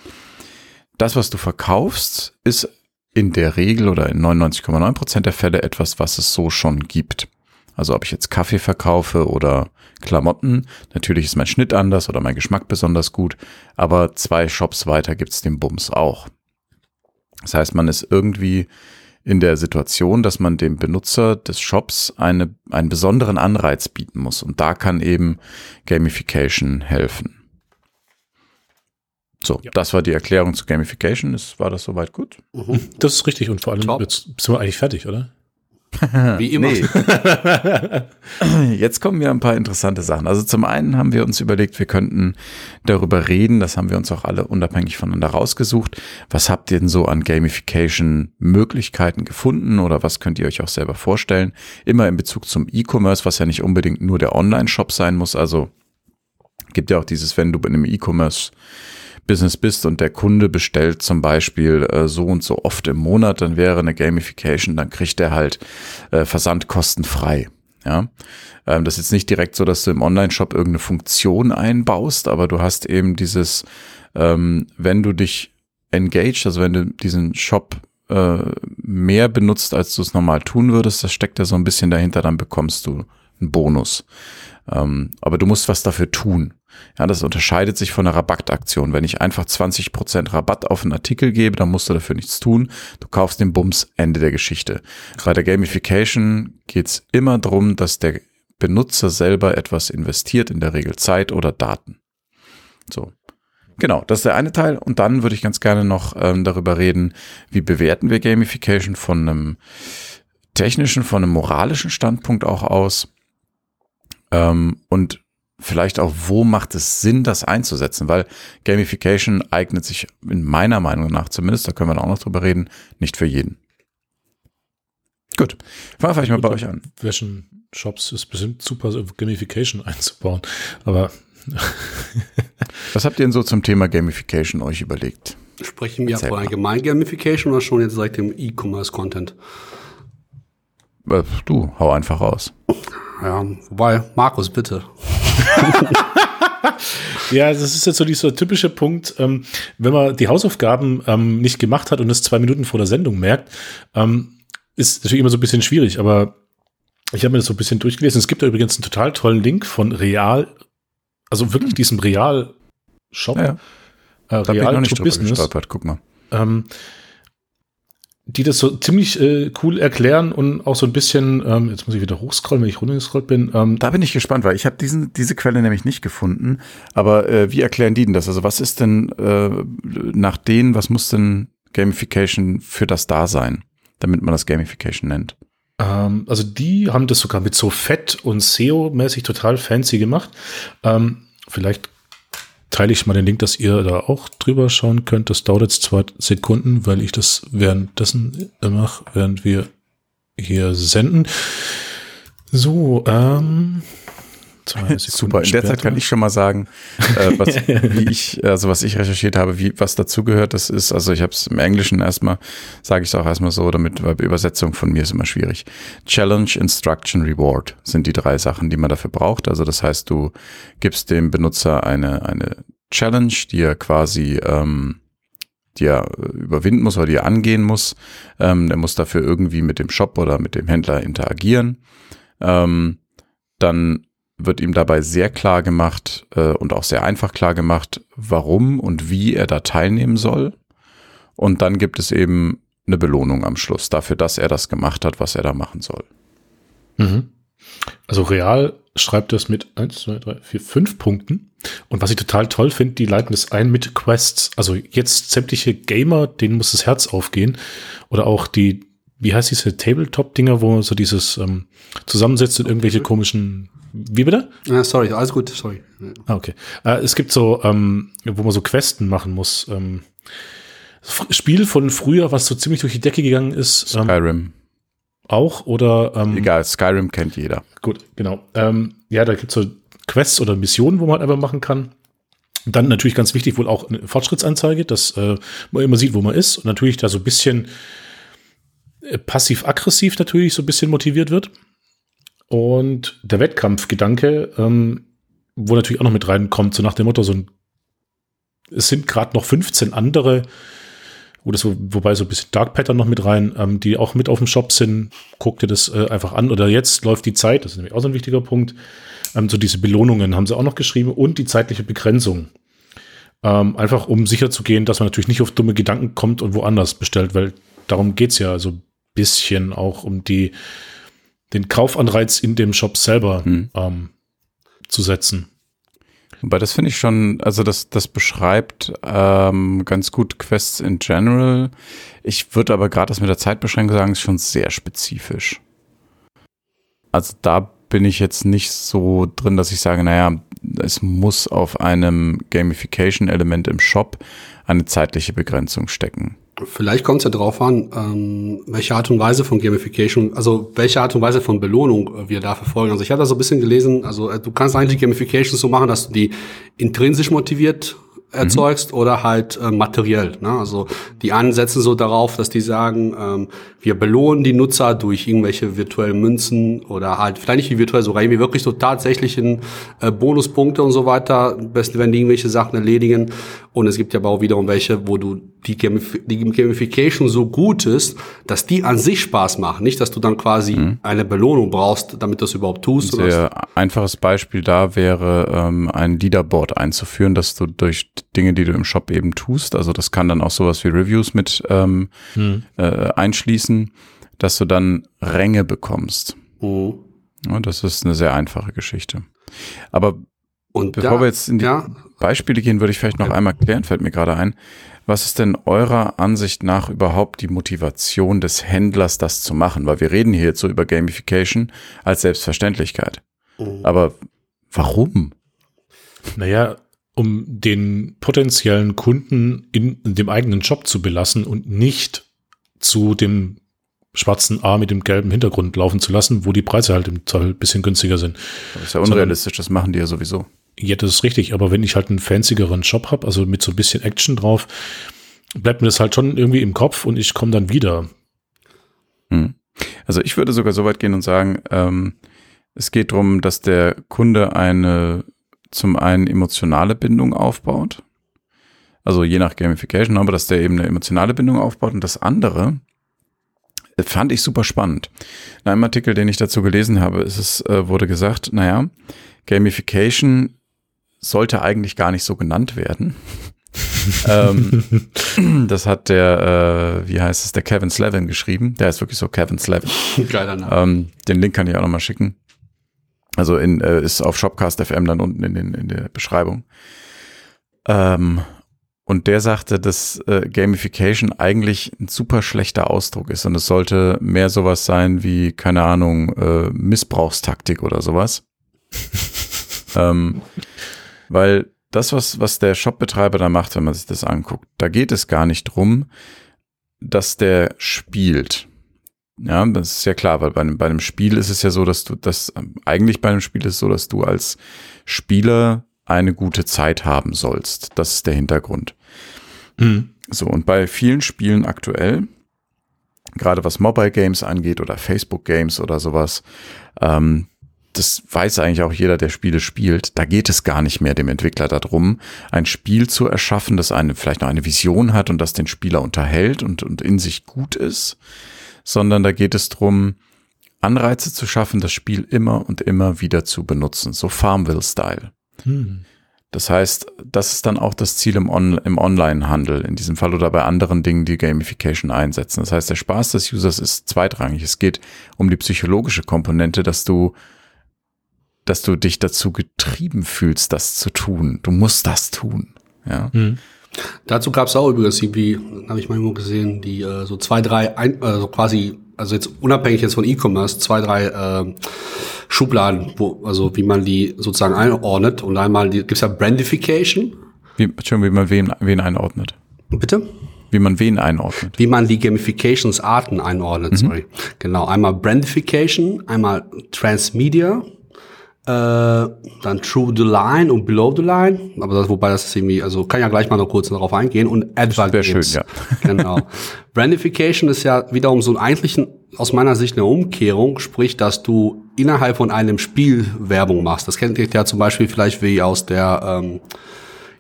Das, was du verkaufst, ist in der Regel oder in 99,9 Prozent der Fälle etwas, was es so schon gibt. Also ob ich jetzt Kaffee verkaufe oder Klamotten, natürlich ist mein Schnitt anders oder mein Geschmack besonders gut, aber zwei Shops weiter gibt's den Bums auch. Das heißt, man ist irgendwie in der Situation, dass man dem Benutzer des Shops eine, einen besonderen Anreiz bieten muss. Und da kann eben Gamification helfen. So, ja. das war die Erklärung zu Gamification. Ist, war das soweit gut? Mhm. Das ist richtig und vor allem Top. jetzt sind wir eigentlich fertig, oder? Wie immer. Nee. Jetzt kommen ja ein paar interessante Sachen. Also zum einen haben wir uns überlegt, wir könnten darüber reden, das haben wir uns auch alle unabhängig voneinander rausgesucht. Was habt ihr denn so an Gamification-Möglichkeiten gefunden oder was könnt ihr euch auch selber vorstellen? Immer in Bezug zum E-Commerce, was ja nicht unbedingt nur der Online-Shop sein muss. Also gibt ja auch dieses, wenn du in einem E-Commerce Business bist und der Kunde bestellt zum Beispiel äh, so und so oft im Monat, dann wäre eine Gamification, dann kriegt er halt äh, Versandkosten frei. Ja, ähm, das ist jetzt nicht direkt so, dass du im Online-Shop irgendeine Funktion einbaust, aber du hast eben dieses, ähm, wenn du dich engaged, also wenn du diesen Shop äh, mehr benutzt, als du es normal tun würdest, das steckt ja so ein bisschen dahinter, dann bekommst du einen Bonus. Ähm, aber du musst was dafür tun. Ja, das unterscheidet sich von einer Rabattaktion. Wenn ich einfach 20% Rabatt auf einen Artikel gebe, dann musst du dafür nichts tun. Du kaufst den Bums, Ende der Geschichte. Bei der Gamification geht's immer darum, dass der Benutzer selber etwas investiert, in der Regel Zeit oder Daten. So. Genau, das ist der eine Teil. Und dann würde ich ganz gerne noch ähm, darüber reden, wie bewerten wir Gamification von einem technischen, von einem moralischen Standpunkt auch aus. Ähm, und vielleicht auch, wo macht es Sinn, das einzusetzen? Weil Gamification eignet sich in meiner Meinung nach zumindest, da können wir auch noch drüber reden, nicht für jeden. Gut, fangen wir vielleicht mal bei euch an. Welchen Shops ist bestimmt super, Gamification einzubauen, aber Was habt ihr denn so zum Thema Gamification euch überlegt? Sprechen wir von allgemein Gamification oder schon jetzt seit dem E-Commerce-Content? Äh, du, hau einfach raus. Ja, wobei, Markus, bitte. ja, das ist jetzt so dieser typische Punkt, ähm, wenn man die Hausaufgaben ähm, nicht gemacht hat und es zwei Minuten vor der Sendung merkt, ähm, ist natürlich immer so ein bisschen schwierig, aber ich habe mir das so ein bisschen durchgelesen. Es gibt da übrigens einen total tollen Link von Real, also wirklich diesem Real-Shop. Ja, ja. Äh, Real to Business. Guck mal. Ähm, die das so ziemlich äh, cool erklären und auch so ein bisschen, ähm, jetzt muss ich wieder hochscrollen, wenn ich runtergescrollt bin. Ähm, da bin ich gespannt, weil ich habe diesen diese Quelle nämlich nicht gefunden. Aber äh, wie erklären die denn das? Also was ist denn äh, nach denen, was muss denn Gamification für das da sein, damit man das Gamification nennt? Ähm, also die haben das sogar mit so Fett und SEO-mäßig total fancy gemacht. Ähm, vielleicht teile ich mal den Link, dass ihr da auch drüber schauen könnt. Das dauert jetzt zwei Sekunden, weil ich das währenddessen mache, während wir hier senden. So, ähm, Super. In der Zeit kann ich schon mal sagen, äh, was, wie ich, also was ich recherchiert habe, wie was dazugehört. Das ist, also ich habe es im Englischen erstmal, sage ich es auch erstmal so, damit weil Übersetzung von mir ist immer schwierig. Challenge, Instruction, Reward sind die drei Sachen, die man dafür braucht. Also das heißt, du gibst dem Benutzer eine eine Challenge, die er quasi ähm, die er überwinden muss oder die er angehen muss. Ähm, der muss dafür irgendwie mit dem Shop oder mit dem Händler interagieren. Ähm, dann wird ihm dabei sehr klar gemacht äh, und auch sehr einfach klar gemacht, warum und wie er da teilnehmen soll. Und dann gibt es eben eine Belohnung am Schluss dafür, dass er das gemacht hat, was er da machen soll. Mhm. Also Real schreibt das mit eins, zwei, drei, vier, fünf Punkten. Und was ich total toll finde, die leiten es ein mit Quests. Also jetzt sämtliche Gamer, denen muss das Herz aufgehen. Oder auch die, wie heißt diese Tabletop-Dinger, wo so dieses ähm, zusammensetzt in irgendwelche komischen wie bitte? Ja, sorry, alles gut, sorry. Ah, okay. Äh, es gibt so, ähm, wo man so Questen machen muss. Ähm, Spiel von früher, was so ziemlich durch die Decke gegangen ist. Ähm, Skyrim. Auch oder ähm, Egal, Skyrim kennt jeder. Gut, genau. Ähm, ja, da gibt es so Quests oder Missionen, wo man einfach machen kann. dann natürlich ganz wichtig wohl auch eine Fortschrittsanzeige, dass äh, man immer sieht, wo man ist und natürlich da so ein bisschen äh, passiv-aggressiv natürlich so ein bisschen motiviert wird. Und der Wettkampfgedanke, ähm, wo natürlich auch noch mit reinkommt, so nach dem Motto, so ein, es sind gerade noch 15 andere oder so, wobei so ein bisschen Dark Pattern noch mit rein, ähm, die auch mit auf dem Shop sind. Guck dir das äh, einfach an. Oder jetzt läuft die Zeit, das ist nämlich auch so ein wichtiger Punkt. Ähm, so diese Belohnungen haben sie auch noch geschrieben und die zeitliche Begrenzung. Ähm, einfach um sicher zu gehen, dass man natürlich nicht auf dumme Gedanken kommt und woanders bestellt, weil darum geht's ja so ein bisschen auch um die, den Kaufanreiz in dem Shop selber hm. ähm, zu setzen. Wobei das finde ich schon, also das, das beschreibt ähm, ganz gut Quests in general. Ich würde aber gerade das mit der Zeitbeschränkung sagen, ist schon sehr spezifisch. Also da bin ich jetzt nicht so drin, dass ich sage, naja, es muss auf einem Gamification-Element im Shop eine zeitliche Begrenzung stecken. Vielleicht kommt es ja drauf an, ähm, welche Art und Weise von Gamification, also welche Art und Weise von Belohnung äh, wir da verfolgen. Also ich habe da so ein bisschen gelesen, also äh, du kannst eigentlich Gamification so machen, dass du die intrinsisch motiviert erzeugst mhm. oder halt äh, materiell. Ne? Also die einen setzen so darauf, dass die sagen, ähm, wir belohnen die Nutzer durch irgendwelche virtuellen Münzen oder halt vielleicht nicht wie virtuell, sogar irgendwie wirklich so tatsächlichen äh, Bonuspunkte und so weiter, besten wenn die irgendwelche Sachen erledigen. Und es gibt ja aber auch wiederum welche, wo du die, Gamif die Gamification so gut ist, dass die an sich Spaß machen. Nicht, dass du dann quasi mhm. eine Belohnung brauchst, damit du das überhaupt tust. Ein sehr einfaches Beispiel da wäre, ähm, ein Leaderboard einzuführen, dass du durch Dinge, die du im Shop eben tust, also das kann dann auch sowas wie Reviews mit ähm, mhm. äh, einschließen, dass du dann Ränge bekommst. Mhm. Ja, das ist eine sehr einfache Geschichte. Aber und bevor da, wir jetzt in die ja. Beispiele gehen, würde ich vielleicht noch einmal klären, fällt mir gerade ein. Was ist denn eurer Ansicht nach überhaupt die Motivation des Händlers, das zu machen? Weil wir reden hier jetzt so über Gamification als Selbstverständlichkeit. Mhm. Aber warum? Naja, um den potenziellen Kunden in, dem eigenen Job zu belassen und nicht zu dem schwarzen A mit dem gelben Hintergrund laufen zu lassen, wo die Preise halt im Zoll ein bisschen günstiger sind. Das ist ja unrealistisch, das machen die ja sowieso. Ja, das ist richtig, aber wenn ich halt einen fanzigeren Shop habe, also mit so ein bisschen Action drauf, bleibt mir das halt schon irgendwie im Kopf und ich komme dann wieder. Hm. Also ich würde sogar so weit gehen und sagen, ähm, es geht darum, dass der Kunde eine zum einen emotionale Bindung aufbaut. Also je nach Gamification, aber dass der eben eine emotionale Bindung aufbaut. Und das andere fand ich super spannend. In einem Artikel, den ich dazu gelesen habe, ist es, äh, wurde gesagt, naja, Gamification sollte eigentlich gar nicht so genannt werden. ähm, das hat der, äh, wie heißt es, der Kevin Slevin geschrieben. Der ist wirklich so Kevin Slevin. Geiler Name. Ähm, den Link kann ich auch nochmal schicken. Also in, äh, ist auf Shopcast FM dann unten in, den, in der Beschreibung. Ähm, und der sagte, dass äh, Gamification eigentlich ein super schlechter Ausdruck ist und es sollte mehr sowas sein wie, keine Ahnung, äh, Missbrauchstaktik oder sowas. ähm, weil das, was, was der Shopbetreiber da macht, wenn man sich das anguckt, da geht es gar nicht drum, dass der spielt. Ja, das ist ja klar, weil bei einem, bei einem Spiel ist es ja so, dass du das, eigentlich bei einem Spiel ist es so, dass du als Spieler eine gute Zeit haben sollst. Das ist der Hintergrund. Mhm. So, und bei vielen Spielen aktuell, gerade was Mobile Games angeht oder Facebook Games oder sowas, ähm, das weiß eigentlich auch jeder, der Spiele spielt. Da geht es gar nicht mehr dem Entwickler darum, ein Spiel zu erschaffen, das eine, vielleicht noch eine Vision hat und das den Spieler unterhält und, und in sich gut ist, sondern da geht es darum, Anreize zu schaffen, das Spiel immer und immer wieder zu benutzen, so Farmville-Style. Hm. Das heißt, das ist dann auch das Ziel im, On im Online-Handel, in diesem Fall oder bei anderen Dingen, die Gamification einsetzen. Das heißt, der Spaß des Users ist zweitrangig. Es geht um die psychologische Komponente, dass du, dass du dich dazu getrieben fühlst, das zu tun. Du musst das tun. Ja. Hm. Dazu gab es auch übrigens irgendwie, habe ich mal irgendwo gesehen, die äh, so zwei, drei, ein, also quasi, also jetzt unabhängig jetzt von E-Commerce, zwei, drei äh, Schubladen, wo, also wie man die sozusagen einordnet. Und einmal gibt's ja Brandification. Wie, Entschuldigung, wie man wen, wen einordnet. Bitte? Wie man wen einordnet. Wie man die Gamifications-Arten einordnet, mhm. sorry. Genau, einmal Brandification, einmal Transmedia dann True the Line und Below the Line, aber das, wobei das ist irgendwie, also kann ja gleich mal noch kurz darauf eingehen und Advert Wäre schön, ja. Genau. Brandification ist ja wiederum so ein eigentlichen, aus meiner Sicht eine Umkehrung, sprich, dass du innerhalb von einem Spiel Werbung machst. Das kennt ihr ja zum Beispiel vielleicht wie aus der, ähm,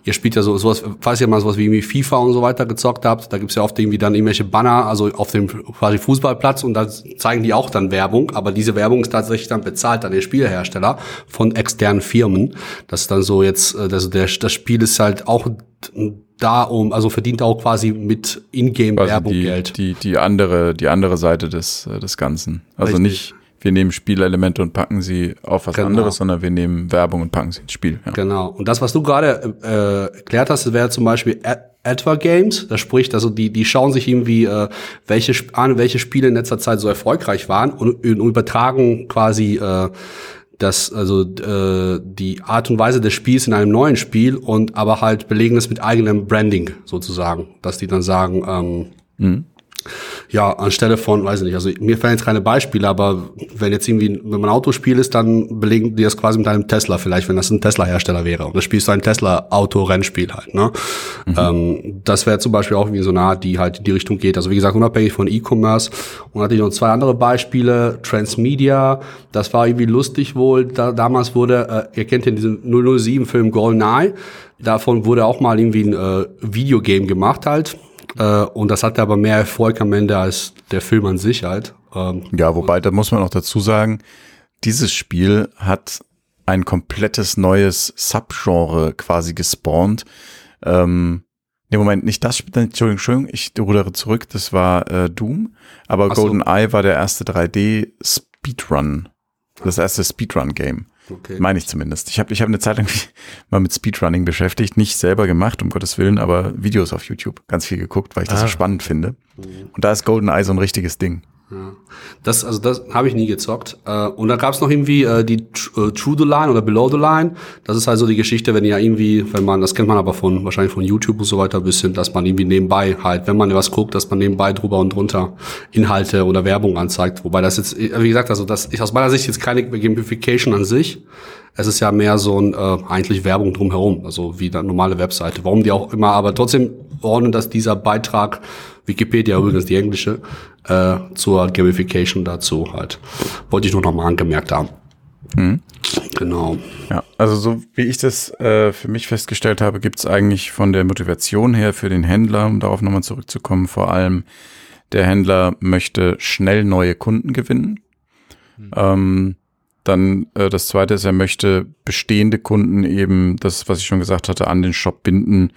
ihr spielt ja so sowas, falls ihr mal sowas wie irgendwie FIFA und so weiter gezockt habt, da gibt's ja oft irgendwie dann irgendwelche Banner, also auf dem quasi Fußballplatz und da zeigen die auch dann Werbung, aber diese Werbung ist tatsächlich dann bezahlt an den Spielhersteller von externen Firmen. Das ist dann so jetzt, also der, das Spiel ist halt auch da um, also verdient auch quasi mit Ingame-Werbung die, Geld. Die, die andere, die andere Seite des, äh, des Ganzen. Also Richtig. nicht, wir nehmen Spielelemente und packen sie auf was Genau. anderes, sondern wir nehmen Werbung und packen sie ins Spiel. Ja. Genau. Und das, was du gerade äh, erklärt hast, wäre zum Beispiel Ad- Adver Games. Das spricht, also die, die schauen sich irgendwie, äh, welche an, welche Spiele in letzter Zeit so erfolgreich waren und, und übertragen quasi äh, das, also äh, die Art und Weise des Spiels in einem neuen Spiel und aber halt belegen es mit eigenem Branding sozusagen, dass die dann sagen, ähm, ja, anstelle von, weiß ich nicht, also mir fallen jetzt keine Beispiele, aber wenn jetzt irgendwie, wenn man ein Autospiel ist, dann belegen die das quasi mit einem Tesla vielleicht, wenn das ein Tesla-Hersteller wäre. Und das spielst du ein Tesla-Auto-Rennspiel halt, ne? Ähm, das wäre zum Beispiel auch irgendwie so eine Art, die halt in die Richtung geht. Also wie gesagt, unabhängig von E-Commerce. Und hatte ich noch zwei andere Beispiele. Transmedia, das war irgendwie lustig wohl. Da, damals wurde, äh, ihr kennt ja diesen 007-Film GoldenEye. Davon wurde auch mal irgendwie ein äh, Videogame gemacht halt. Äh, und das hatte aber mehr Erfolg am Ende als der Film an sich halt. Ähm, Ja, wobei, da muss man auch dazu sagen, dieses Spiel hat ein komplettes neues Subgenre quasi gespawnt. Ähm, nee, Moment, nicht das Spiel, Entschuldigung, Entschuldigung, ich rudere zurück, das war äh, Doom, aber so. GoldenEye war der erste 3D-Speedrun, das erste Speedrun-Game. Okay. Meine ich zumindest. Ich habe ich hab eine Zeit lang mal mit Speedrunning beschäftigt, nicht selber gemacht, um Gottes Willen, aber Videos auf YouTube ganz viel geguckt, weil ich das Ah. so spannend finde. Und da ist GoldenEye so ein richtiges Ding. Ja. Das, also das habe ich nie gezockt. Äh, und da gab es noch irgendwie äh, die äh, True the Line oder Below the Line. Das ist also die Geschichte, wenn ja irgendwie, wenn man, das kennt man aber von wahrscheinlich von YouTube und so weiter ein bisschen, dass man irgendwie nebenbei halt, wenn man was guckt, dass man nebenbei drüber und drunter Inhalte oder Werbung anzeigt. Wobei das jetzt, äh, wie gesagt, also das ist aus meiner Sicht jetzt keine Gamification an sich. Es ist ja mehr so ein äh, eigentlich Werbung drumherum, also wie eine normale Webseite. Warum die auch immer, aber trotzdem ordnen, dass dieser Beitrag, Wikipedia übrigens die englische, äh, zur Gamification dazu halt. Wollte ich nur noch mal angemerkt haben. Genau. Ja, also so wie ich das äh, für mich festgestellt habe, gibt es eigentlich von der Motivation her für den Händler, um darauf nochmal zurückzukommen, vor allem der Händler möchte schnell neue Kunden gewinnen. Ähm, dann äh, das zweite ist, er möchte bestehende Kunden eben, das, was ich schon gesagt hatte, an den Shop binden.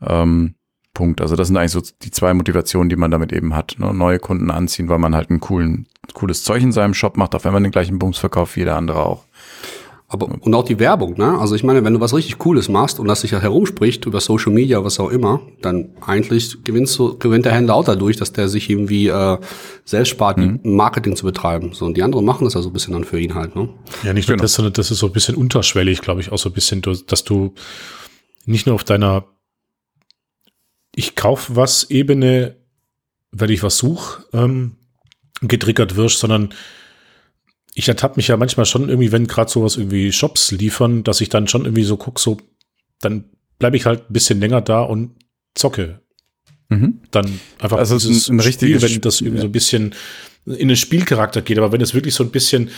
Ähm, Punkt. Also das sind eigentlich so die zwei Motivationen, die man damit eben hat. Ne? Neue Kunden anziehen, weil man halt ein coolen, cooles Zeug in seinem Shop macht, auch wenn man den gleichen Bums verkauft wie jeder andere auch. Aber, und auch die Werbung, ne? Also ich meine, wenn du was richtig Cooles machst und das sich ja herumspricht über Social Media, was auch immer, dann eigentlich gewinnst du, gewinnt der Händler auch dadurch, dass der sich irgendwie äh, selbst spart, Marketing zu betreiben. So, und die anderen machen das ja so ein bisschen dann für ihn halt, ne? Ja, nicht nur Genau. das, sondern das ist so ein bisschen unterschwellig, glaube ich, auch so ein bisschen, dass du nicht nur auf deiner Ich kauf was Ebene, wenn ich was suche, ähm, getriggert wirst, sondern ich ertappe mich ja manchmal schon irgendwie, wenn gerade sowas irgendwie Shops liefern, dass ich dann schon irgendwie so guck, so, dann bleibe ich halt ein bisschen länger da und zocke. Mhm. Dann einfach Also es ist ein- ein richtiges Spiel, wenn das irgendwie ja. so ein bisschen in den Spielcharakter geht, aber wenn es wirklich so ein bisschen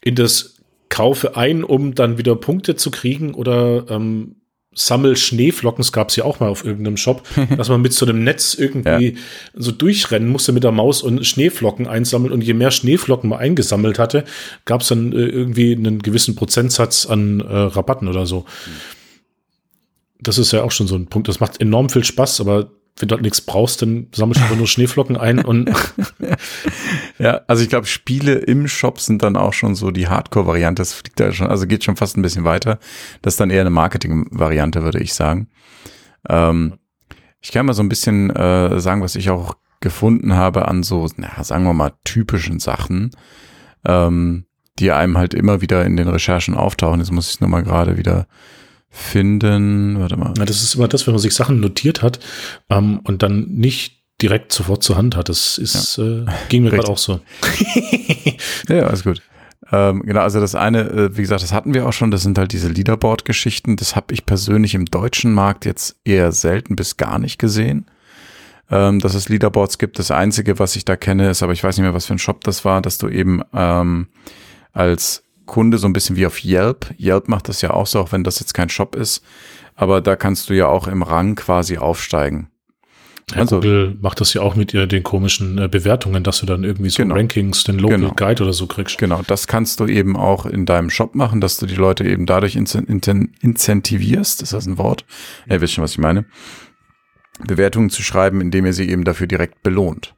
in das Kaufe ein, um dann wieder Punkte zu kriegen oder ähm, Sammel Schneeflocken, das gab es ja auch mal auf irgendeinem Shop, dass man mit so einem Netz irgendwie so durchrennen musste mit der Maus und Schneeflocken einsammeln und je mehr Schneeflocken man eingesammelt hatte, gab es dann äh, irgendwie einen gewissen Prozentsatz an äh, Rabatten oder so. Das ist ja auch schon so ein Punkt. Das macht enorm viel Spaß, aber wenn du halt nichts brauchst, dann sammelst du einfach nur Schneeflocken ein und Ja, also ich glaube, Spiele im Shop sind dann auch schon so die Hardcore-Variante. Das fliegt da schon, also geht schon fast ein bisschen weiter. Das ist dann eher eine Marketing-Variante, würde ich sagen. Ähm, ich kann mal so ein bisschen äh, sagen, was ich auch gefunden habe an so, na, sagen wir mal, typischen Sachen, ähm, die einem halt immer wieder in den Recherchen auftauchen. Jetzt muss ich es nur mal gerade wieder finden. Warte mal. Ja, das ist immer das, wenn man sich Sachen notiert hat ähm, und dann nicht direkt sofort zur Hand hat. Das ist, äh, ging mir gerade auch so. Ja, ja, alles gut. Ähm, genau, also das eine, äh, wie gesagt, das hatten wir auch schon, das sind halt diese Leaderboard-Geschichten. Das habe ich persönlich im deutschen Markt jetzt eher selten bis gar nicht gesehen, ähm, dass es Leaderboards gibt. Das Einzige, was ich da kenne, ist, aber ich weiß nicht mehr, was für ein Shop das war, dass du eben ähm, als Kunde so ein bisschen wie auf Yelp. Yelp macht das ja auch so, auch wenn das jetzt kein Shop ist. Aber da kannst du ja auch im Rang quasi aufsteigen. Ja, also, Google macht das ja auch mit den komischen äh, Bewertungen, dass du dann irgendwie so genau, Rankings, den Local genau, Guide oder so kriegst. Genau, das kannst du eben auch in deinem Shop machen, dass du die Leute eben dadurch incentivierst. Ist das ein Wort? Ihr wisst schon, was ich meine. Bewertungen zu schreiben, indem ihr sie eben dafür direkt belohnt.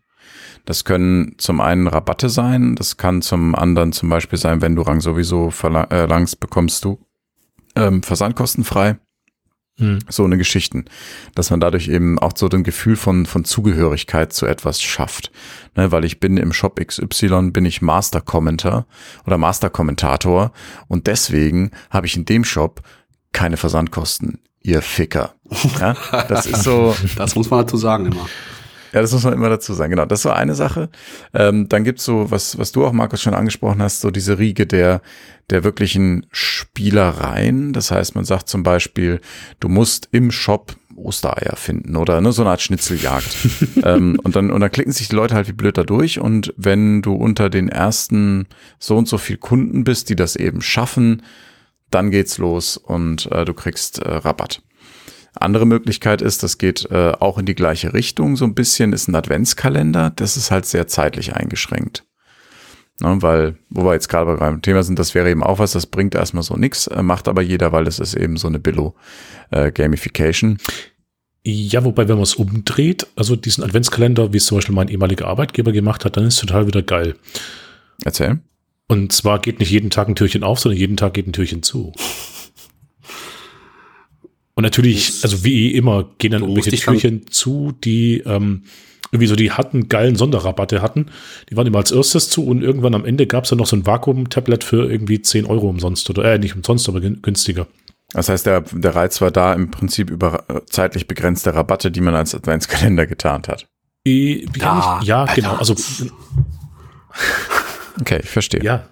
Das können zum einen Rabatte sein, das kann zum anderen zum Beispiel sein, wenn du Rang sowieso verlangst, äh, bekommst du ähm, versandkostenfrei. Hm. So eine Geschichten, dass man dadurch eben auch so ein Gefühl von, von Zugehörigkeit zu etwas schafft. Ne, weil ich bin im Shop XY, bin ich Master Commenter oder Master Kommentator und deswegen habe ich in dem Shop keine Versandkosten, ihr Ficker. Ja, das ist so. das muss man dazu sagen immer. Ja, das muss man immer dazu sagen. Genau, das war eine Sache. Ähm, dann gibt's so, was, was du auch, Markus, schon angesprochen hast, so diese Riege der, der wirklichen Spielereien. Das heißt, man sagt zum Beispiel, du musst im Shop Ostereier finden oder ne, so eine Art Schnitzeljagd. ähm, und dann und dann klicken sich die Leute halt wie blöd da durch und wenn du unter den ersten so und so viel Kunden bist, die das eben schaffen, dann geht's los und äh, du kriegst äh, Rabatt. Andere Möglichkeit ist, das geht äh, auch in die gleiche Richtung so ein bisschen, ist ein Adventskalender. Das ist halt sehr zeitlich eingeschränkt. Ne, weil, wo wir jetzt gerade beim Thema sind, das wäre eben auch was, das bringt erstmal so nichts, äh, macht aber jeder, weil das ist eben so eine Billo-Gamification. Äh, ja, wobei, wenn man es umdreht, also diesen Adventskalender, wie es zum Beispiel mein ehemaliger Arbeitgeber gemacht hat, dann ist es total wieder geil. Erzähl. Und zwar geht nicht jeden Tag ein Türchen auf, sondern jeden Tag geht ein Türchen zu. Und natürlich, also wie immer, gehen dann irgendwelche Türchen zu, die ähm, irgendwie so die hatten geilen Sonderrabatte hatten. Die waren immer als erstes zu und irgendwann am Ende gab es dann noch so ein Vakuum-Tablet für irgendwie 10 Euro umsonst oder äh, nicht umsonst, aber günstiger. Das heißt, der, der Reiz war da im Prinzip über äh, zeitlich begrenzte Rabatte, die man als Adventskalender getarnt hat. Äh, ja, ich, ja genau. Also okay, ich verstehe. Ja,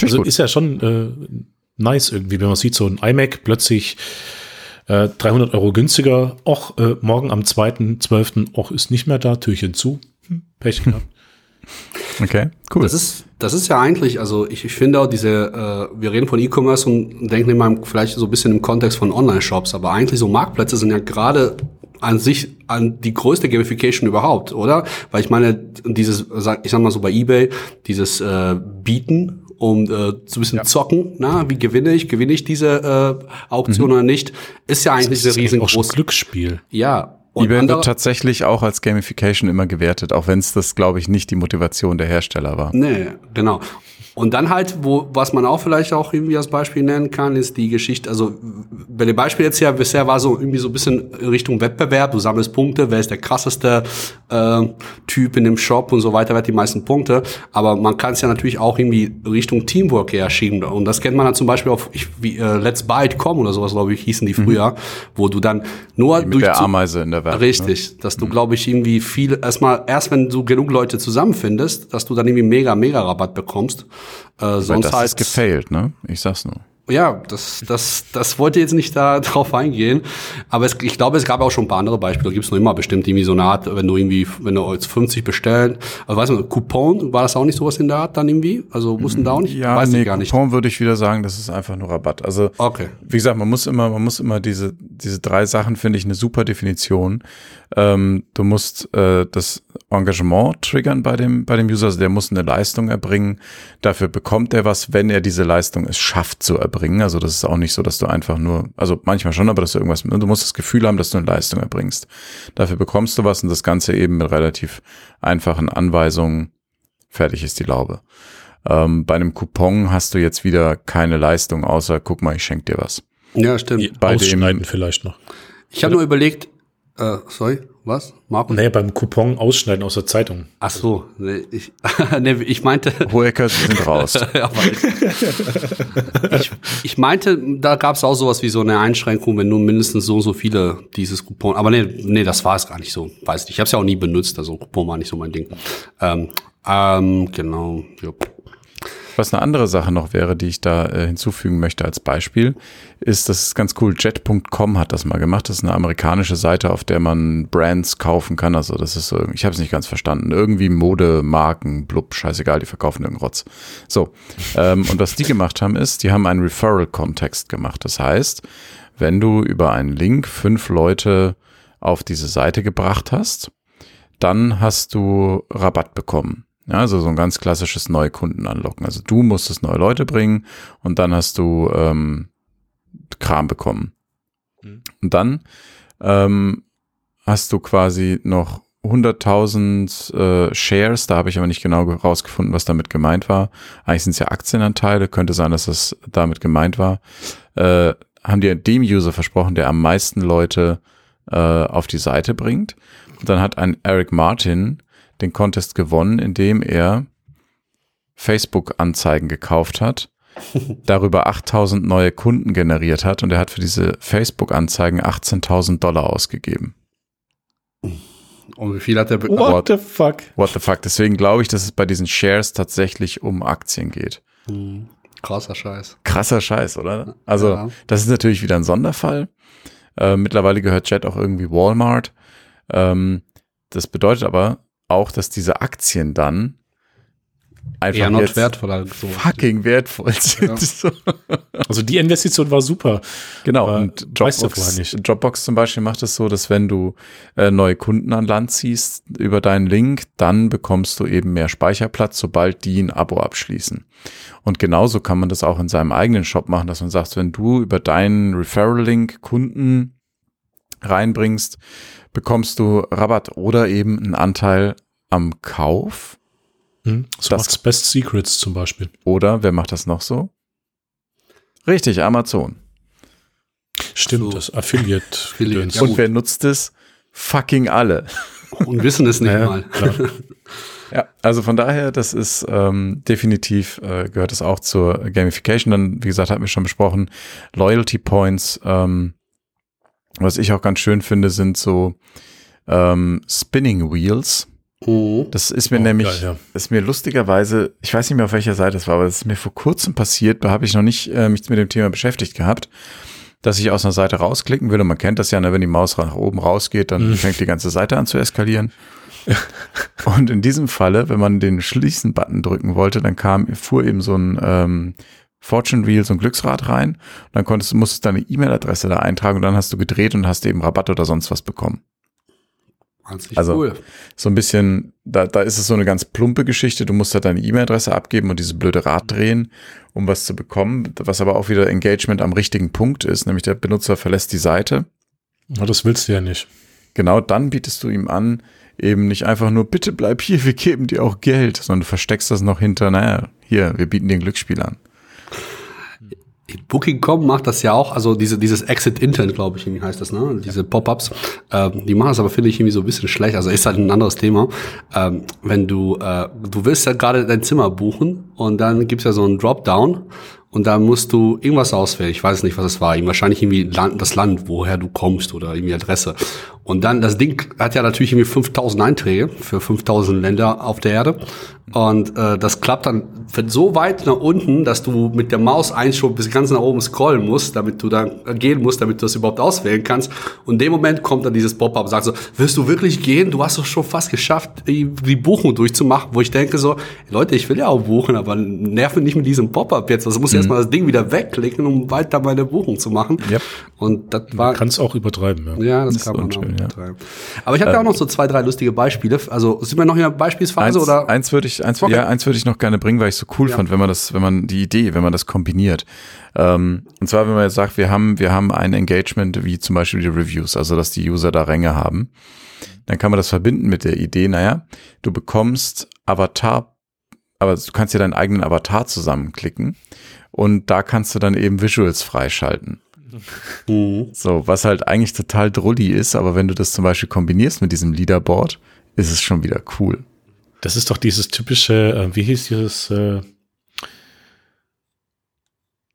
also ist ja schon äh, nice irgendwie, wenn man sieht, so ein iMac plötzlich 300 äh, Euro günstiger. Och, äh, morgen am 2.12. Och, ist nicht mehr da, Türchen zu. Hm, Pech gehabt. Okay, cool. Das ist, das ist ja eigentlich, also ich, ich finde auch diese, äh, wir reden von E-Commerce und denken immer vielleicht so ein bisschen im Kontext von Online-Shops, aber eigentlich so Marktplätze sind ja gerade an sich an die größte Gamification überhaupt, oder? Weil ich meine, dieses, ich sag mal so bei eBay, dieses äh, Bieten um äh, so ein bisschen ja. zocken, na, wie gewinne ich, gewinne ich diese äh, Auktion mhm. oder nicht, ist ja eigentlich ein riesengroßes Glücksspiel. Ja. Und eBay wird tatsächlich auch als Gamification immer gewertet, auch wenn es das, glaube ich, nicht die Motivation der Hersteller war. Nee, genau. Und dann halt, wo, was man auch vielleicht auch irgendwie als Beispiel nennen kann, ist die Geschichte, also bei dem Beispiel jetzt ja bisher war so irgendwie so ein bisschen Richtung Wettbewerb, du sammelst Punkte, wer ist der krasseste äh, Typ in dem Shop und so weiter, wer hat die meisten Punkte. Aber man kann es ja natürlich auch irgendwie Richtung Teamwork eher schieben. Und das kennt man dann zum Beispiel auf ich, wie, äh, Let's Buy.com oder sowas, glaube ich, hießen die mhm. früher, mhm. wo du dann nur durch der Ameise in der Welt. Ne? Richtig, ne? dass du, mhm. glaube ich, irgendwie viel, erstmal, erst wenn du genug Leute zusammenfindest, dass du dann irgendwie mega, mega Rabatt bekommst. Äh, sonst das halt, ist gefailt, ne? Ich sag's nur ja, das, das, das wollte jetzt nicht da drauf eingehen. Aber es, ich glaube, es gab auch schon ein paar andere Beispiele. Da gibt es noch immer bestimmt irgendwie so eine Art, wenn du irgendwie, wenn du jetzt 50 bestellen, also weißt du, Coupon, war das auch nicht sowas in der Art dann irgendwie? Also mussten da auch nicht? Ja, weiß nee, gar nicht. Coupon würde ich wieder sagen, das ist einfach nur Rabatt. Also, okay. wie gesagt, man muss immer, man muss immer diese, diese drei Sachen, finde ich, eine super Definition. Ähm, du musst äh, das Engagement triggern bei dem, bei dem User, also der muss eine Leistung erbringen. Dafür bekommt er was, wenn er diese Leistung es schafft zu erbringen erbringen. Also das ist auch nicht so, dass du einfach nur, also manchmal schon, aber dass du irgendwas, du musst das Gefühl haben, dass du eine Leistung erbringst. Dafür bekommst du was und das Ganze eben mit relativ einfachen Anweisungen. Fertig ist die Laube. Ähm, bei einem Coupon hast du jetzt wieder keine Leistung, außer guck mal, ich schenke dir was. Ja, stimmt. Bei Ausschneiden dem, vielleicht noch. Ich habe nur überlegt, äh, sorry, was? Marco? Naja, beim Coupon ausschneiden aus der Zeitung. Ach so, nee, ich, nee, ich meinte. Hohecker, Sie sind raus. ich, ich meinte, da gab es auch sowas wie so eine Einschränkung, wenn nur mindestens so und so viele dieses Coupon. Aber nee, nee, das war es gar nicht so. Weiß nicht. Ich habe es ja auch nie benutzt, also Coupon war nicht so mein Ding. Ähm, ähm, genau. Jupp. Was eine andere Sache noch wäre, die ich da äh, hinzufügen möchte als Beispiel, ist, das ist ganz cool. Jet.com hat das mal gemacht. Das ist eine amerikanische Seite, auf der man Brands kaufen kann. Also das ist so, ich habe es nicht ganz verstanden. Irgendwie Mode, Marken, blub, scheißegal, die verkaufen irgendeinen Rotz. So, ähm, und was die gemacht haben, ist, die haben einen Referral-Kontext gemacht. Das heißt, wenn du über einen Link fünf Leute auf diese Seite gebracht hast, dann hast du Rabatt bekommen. Ja, also so ein ganz klassisches Neukunden anlocken. Also du musstest neue Leute bringen und dann hast du ähm, Kram bekommen. Mhm. Und dann ähm, hast du quasi noch 100.000 äh, Shares, da habe ich aber nicht genau rausgefunden, was damit gemeint war. Eigentlich sind es ja Aktienanteile, könnte sein, dass das damit gemeint war. Äh, haben dir dem User versprochen, der am meisten Leute äh, auf die Seite bringt. Und dann hat ein Eric Martin den Contest gewonnen, indem er Facebook-Anzeigen gekauft hat, darüber 8000 neue Kunden generiert hat und er hat für diese Facebook-Anzeigen 18.000 Dollar ausgegeben. Und wie viel hat er bekommen? What the fuck? What the fuck? Deswegen glaube ich, dass es bei diesen Shares tatsächlich um Aktien geht. Hm. Krasser Scheiß. Krasser Scheiß, oder? Also, ja. das ist natürlich wieder ein Sonderfall. Äh, mittlerweile gehört Jet auch irgendwie Walmart. Ähm, das bedeutet aber auch, dass diese Aktien dann einfach Eher noch wertvoller so. fucking wertvoll sind. Ja. Also die Investition war super. Genau. und Dropbox, Dropbox zum Beispiel macht es so, dass wenn du äh, neue Kunden an Land ziehst über deinen Link, dann bekommst du eben mehr Speicherplatz, sobald die ein Abo abschließen. Und genauso kann man das auch in seinem eigenen Shop machen, dass man sagt, wenn du über deinen Referral-Link Kunden reinbringst, bekommst du Rabatt oder eben einen Anteil am Kauf. Hm, so das macht's Best Secrets zum Beispiel. Oder wer macht das noch so? Richtig, Amazon. Stimmt, so. das Affiliate. Affiliate ja, Und wer nutzt es? Fucking alle. Und wissen es nicht ja, mal. ja, also von daher, das ist ähm, definitiv, äh, gehört es auch zur Gamification. Dann, wie gesagt, hatten wir schon besprochen, Loyalty Points ähm, was ich auch ganz schön finde, sind so ähm, Spinning Wheels. Mhm. Das ist mir oh, nämlich, geil, ja. ist mir lustigerweise, ich weiß nicht mehr auf welcher Seite es war, aber es ist mir vor kurzem passiert, da habe ich noch nicht äh, mich mit dem Thema beschäftigt gehabt, dass ich aus einer Seite rausklicken will und man kennt das ja, ne, wenn die Maus nach oben rausgeht, dann mhm. fängt die ganze Seite an zu eskalieren. und in diesem Falle, wenn man den Schließen-Button drücken wollte, dann kam, fuhr eben so ein ähm, Fortune Wheel so ein Glücksrad rein. Und dann konntest, musstest deine E-Mail-Adresse da eintragen und dann hast du gedreht und hast eben Rabatt oder sonst was bekommen. Also cool. so ein bisschen, da, da ist es so eine ganz plumpe Geschichte. Du musst halt deine E-Mail-Adresse abgeben und diese blöde Rad drehen, um was zu bekommen, was aber auch wieder Engagement am richtigen Punkt ist, nämlich der Benutzer verlässt die Seite. Ja, das willst du ja nicht. Genau, dann bietest du ihm an, eben nicht einfach nur, bitte bleib hier, wir geben dir auch Geld, sondern du versteckst das noch hinter, naja, hier, wir bieten dir ein Glücksspiel an. Booking.com macht das ja auch, also diese, dieses Exit Intent, glaube ich, irgendwie heißt das, ne? Diese Pop-ups. Ähm, die machen das aber, finde ich, irgendwie so ein bisschen schlecht. Also ist halt ein anderes Thema. Ähm, wenn du, äh, du willst ja gerade dein Zimmer buchen und dann gibt's ja so einen Dropdown und da musst du irgendwas auswählen. Ich weiß nicht, was es war. Wahrscheinlich irgendwie Land, das Land, woher du kommst oder irgendwie Adresse. Und dann, das Ding hat ja natürlich irgendwie 5000 Einträge für 5000 Länder auf der Erde. Und äh, das klappt dann so weit nach unten, dass du mit der Maus einschub bis ganz nach oben scrollen musst, damit du dann gehen musst, damit du das überhaupt auswählen kannst. Und in dem Moment kommt dann dieses Pop-up und sagt so, wirst du wirklich gehen? Du hast doch schon fast geschafft, die, die Buchung durchzumachen. Wo ich denke so, Leute, ich will ja auch buchen, aber nerven nicht mit diesem Pop-up jetzt. Also muss mhm. Erstmal das Ding wieder wegklicken, um weiter meine Buchung zu machen. Yep. Und das war. Kann es auch übertreiben, ja. Ja, das, das kann man auch übertreiben. Aber ich habe ähm, ja auch noch so zwei, drei lustige Beispiele. Also sind wir noch in der Beispielsphase eins, oder? Eins würde ich eins, okay. ja, eins würde ich noch gerne bringen, weil ich so cool ja. fand, wenn man das, wenn man die Idee, wenn man das kombiniert. Ähm, und zwar, wenn man jetzt sagt, wir haben, wir haben ein Engagement wie zum Beispiel die Reviews, also dass die User da Ränge haben, dann kann man das verbinden mit der Idee, naja, du bekommst Avatar, aber du kannst ja deinen eigenen Avatar zusammenklicken und da kannst du dann eben Visuals freischalten. Mhm. So, was halt eigentlich total drulli ist, aber wenn du das zum Beispiel kombinierst mit diesem Leaderboard, ist es schon wieder cool. Das ist doch dieses typische, äh, wie hieß dieses, äh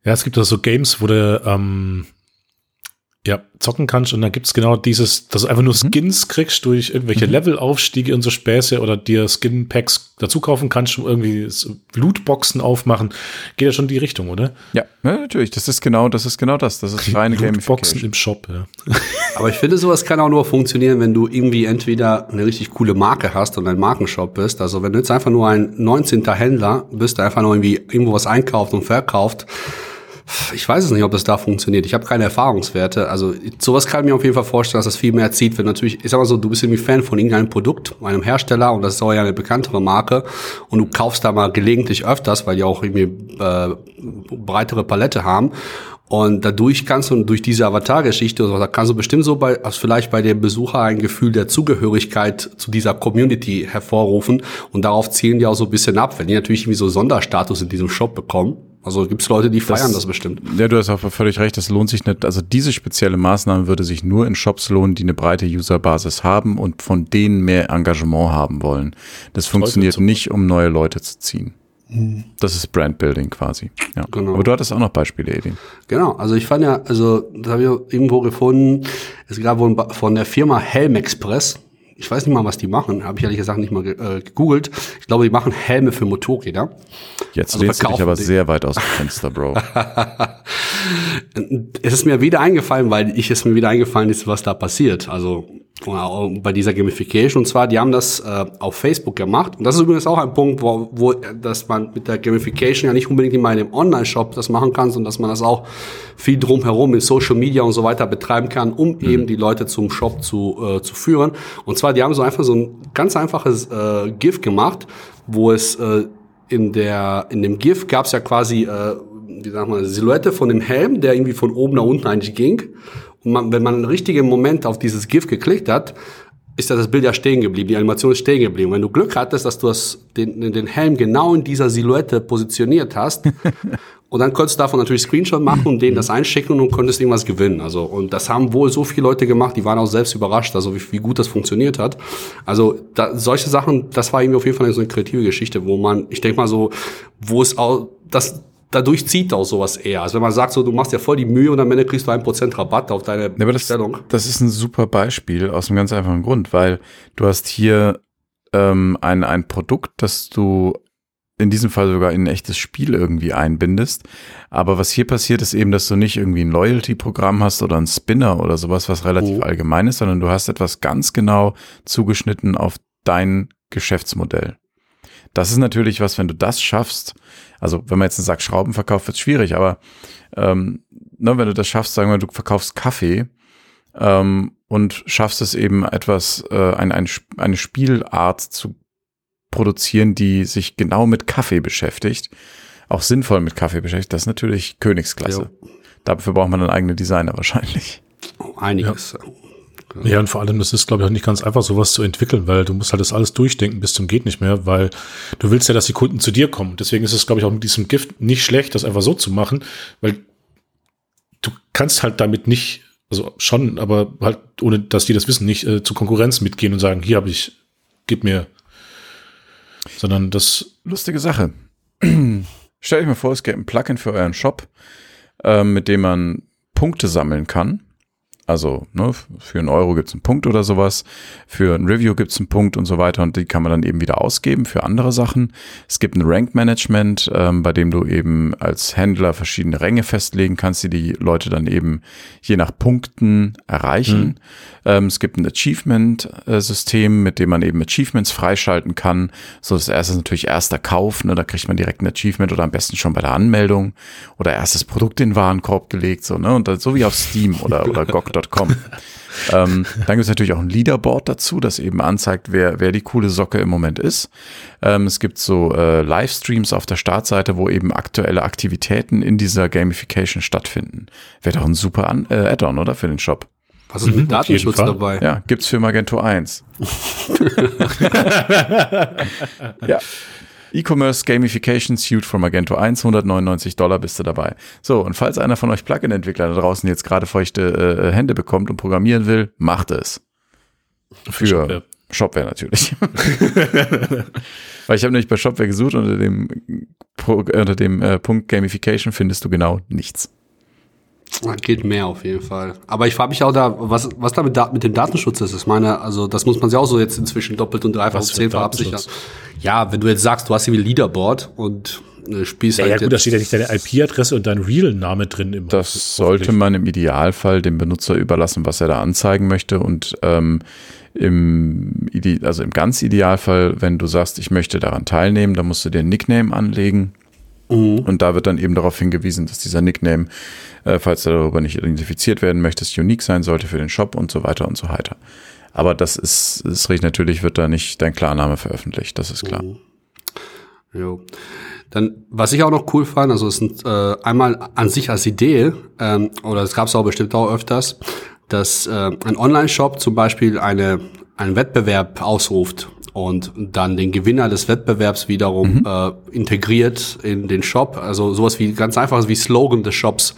ja, es gibt doch so Games, wo du ähm, Ja, zocken kannst und dann gibt's genau dieses, dass du einfach nur Mhm. Skins kriegst durch irgendwelche Levelaufstiege und so Späße oder dir Skin-Packs dazu kaufen kannst irgendwie Lootboxen aufmachen. Geht ja schon in die Richtung, oder? Ja, ja, natürlich. Das ist genau, das ist genau das. Das ist reine Lootboxen im Shop, ja. Aber ich finde, sowas kann auch nur funktionieren, wenn du irgendwie entweder eine richtig coole Marke hast und ein Markenshop bist. Also wenn du jetzt einfach nur ein 19. Händler bist, der einfach nur irgendwie irgendwo was einkauft und verkauft, ich weiß es nicht, ob das da funktioniert. Ich habe keine Erfahrungswerte. Also sowas kann ich mir auf jeden Fall vorstellen, dass das viel mehr zieht, wenn natürlich, ich sag mal so, du bist irgendwie Fan von irgendeinem Produkt, einem Hersteller und das ist auch ja eine bekanntere Marke und du kaufst da mal gelegentlich öfters, weil die auch irgendwie äh, breitere Palette haben. Und dadurch kannst du durch diese Avatar-Geschichte, oder so, da kannst du bestimmt so bei, also vielleicht bei dem Besucher ein Gefühl der Zugehörigkeit zu dieser Community hervorrufen. Und darauf zielen die auch so ein bisschen ab. Wenn die natürlich irgendwie so Sonderstatus in diesem Shop bekommen. Also gibt es Leute, die feiern das bestimmt. Ja, du hast auch völlig recht, das lohnt sich nicht. Also diese spezielle Maßnahme würde sich nur in Shops lohnen, die eine breite Userbasis haben und von denen mehr Engagement haben wollen. Das funktioniert nicht, um neue Leute zu ziehen. Das ist Brandbuilding quasi. Ja. Genau. Aber du hattest auch noch Beispiele, Edin. Genau, also ich fand ja, also das habe ich irgendwo gefunden, es gab wohl von der Firma Helm Express, ich weiß nicht mal, was die machen, habe ich ehrlich gesagt nicht mal ge äh, gegoogelt. Ich glaube, die machen Helme für Motorräder. Jetzt Also lehnst du dich aber sehr weit aus dem Fenster, Bro. Es ist mir wieder eingefallen, weil ich es mir wieder eingefallen ist, was da passiert. Also bei dieser Gamification. Und zwar, die haben das äh, auf Facebook gemacht. Und das ist übrigens auch ein Punkt, wo, wo dass man mit der Gamification ja nicht unbedingt immer in dem Online-Shop das machen kann, sondern dass man das auch viel drumherum in Social Media und so weiter betreiben kann, um eben die Leute zum Shop zu, äh, zu führen. Und zwar, die haben so einfach so ein ganz einfaches äh, GIF gemacht, wo es äh, in der in dem GIF gab es ja quasi äh, wie sagt man, eine Silhouette von dem Helm, der irgendwie von oben nach unten eigentlich ging. Man, wenn man einen richtigen Moment auf dieses GIF geklickt hat, ist ja das Bild ja stehen geblieben, die Animation ist stehen geblieben. Wenn du Glück hattest, dass du das, den, den Helm genau in dieser Silhouette positioniert hast, und dann konntest du davon natürlich Screenshot machen und denen das einschicken und konntest irgendwas gewinnen. Also, und das haben wohl so viele Leute gemacht, die waren auch selbst überrascht, also wie, wie gut das funktioniert hat. Also, da, solche Sachen, das war irgendwie auf jeden Fall so eine kreative Geschichte, wo man, ich denke mal so, wo es auch, das, dadurch zieht auch sowas eher. Also wenn man sagt so, du machst ja voll die Mühe und am Ende kriegst du ein Prozent Rabatt auf deine Ja, das, Bestellung. das ist ein super Beispiel aus einem ganz einfachen Grund, weil du hast hier ähm, ein, ein Produkt, das du in diesem Fall sogar in ein echtes Spiel irgendwie einbindest. Aber was hier passiert, ist eben, dass du nicht irgendwie ein Loyalty-Programm hast oder ein Spinner oder sowas, was relativ Oh. allgemein ist, sondern du hast etwas ganz genau zugeschnitten auf dein Geschäftsmodell. Das ist natürlich was, wenn du das schaffst, also wenn man jetzt einen Sack Schrauben verkauft, wird schwierig, aber ähm, ne, wenn du das schaffst, sagen wir, du verkaufst Kaffee ähm, und schaffst es eben etwas, äh, ein, ein, eine Spielart zu produzieren, die sich genau mit Kaffee beschäftigt, auch sinnvoll mit Kaffee beschäftigt, das ist natürlich Königsklasse. Dafür braucht man einen eigenen Designer wahrscheinlich. Einiges. Ja, und vor allem, das ist, glaube ich, auch nicht ganz einfach, sowas zu entwickeln, weil du musst halt das alles durchdenken bis zum geht nicht mehr, weil du willst ja, dass die Kunden zu dir kommen. Deswegen ist es, glaube ich, auch mit diesem Gift nicht schlecht, das einfach so zu machen, weil du kannst halt damit nicht, also schon, aber halt, ohne dass die das wissen, nicht äh, zur Konkurrenz mitgehen und sagen, hier habe ich, gib mir, sondern das, Lustige Sache. Stellt euch mal vor, es gäbe ein Plugin für euren Shop, ähm, mit dem man Punkte sammeln kann. Also ne, für einen Euro gibt's einen Punkt oder sowas, für ein Review gibt's einen Punkt und so weiter und die kann man dann eben wieder ausgeben für andere Sachen. Es gibt ein Rank-Management, ähm, bei dem du eben als Händler verschiedene Ränge festlegen kannst, die die Leute dann eben je nach Punkten erreichen. Ähm, es gibt ein Achievement-System, mit dem man eben Achievements freischalten kann. So das erste ist natürlich erster Kauf, ne, da kriegt man direkt ein Achievement oder am besten schon bei der Anmeldung oder erstes Produkt in den Warenkorb gelegt, so, ne, und dann, so wie auf Steam oder, oder GOG.com. ähm, dann gibt es natürlich auch ein Leaderboard dazu, das eben anzeigt, wer, wer die coole Socke im Moment ist. Ähm, es gibt so äh, Livestreams auf der Startseite, wo eben aktuelle Aktivitäten in dieser Gamification stattfinden. Wäre doch ein super äh, Add-on, oder? Für den Shop. Was ist mit Datenschutz Fall. dabei? Ja, gibt's für Magento 1. ja. E-Commerce Gamification Suite für Magento 1, 199 Dollar bist du dabei. So, und falls einer von euch Plugin-Entwickler da draußen jetzt gerade feuchte äh, Hände bekommt und programmieren will, macht es. Für Shopware. Shopware, natürlich. Weil ich habe nämlich bei Shopware gesucht unter dem, unter dem äh, Punkt Gamification findest du genau nichts. Geht mehr auf jeden Fall. Aber ich frage mich auch da, was, was da mit, mit dem Datenschutz ist. Ich meine, also das muss man sich auch so jetzt inzwischen doppelt und dreifach und zehnfach absichern. Ja, wenn du jetzt sagst, du hast irgendwie Leaderboard und äh, spielst ja, halt. Ja, gut, da steht ja nicht deine IP-Adresse und dein Real-Name drin im Das sollte man im Idealfall dem Benutzer überlassen, was er da anzeigen möchte. Und ähm, im, also im ganz Idealfall, wenn du sagst, ich möchte daran teilnehmen, dann musst du dir ein Nickname anlegen. Mhm. Und da wird dann eben darauf hingewiesen, dass dieser Nickname, äh, falls er darüber nicht identifiziert werden möchte, unique sein sollte für den Shop und so weiter und so weiter. Aber das ist, ist richtig, natürlich wird da nicht dein Klarname veröffentlicht, das ist klar. Mhm. Jo. Dann, was ich auch noch cool fand, also es sind äh, einmal an sich als Idee, ähm, oder es gab es auch bestimmt auch öfters, dass äh, ein Online-Shop zum Beispiel eine, einen Wettbewerb ausruft und dann den Gewinner des Wettbewerbs wiederum mhm. äh, integriert in den Shop. Also sowas wie ganz einfach wie Slogan des Shops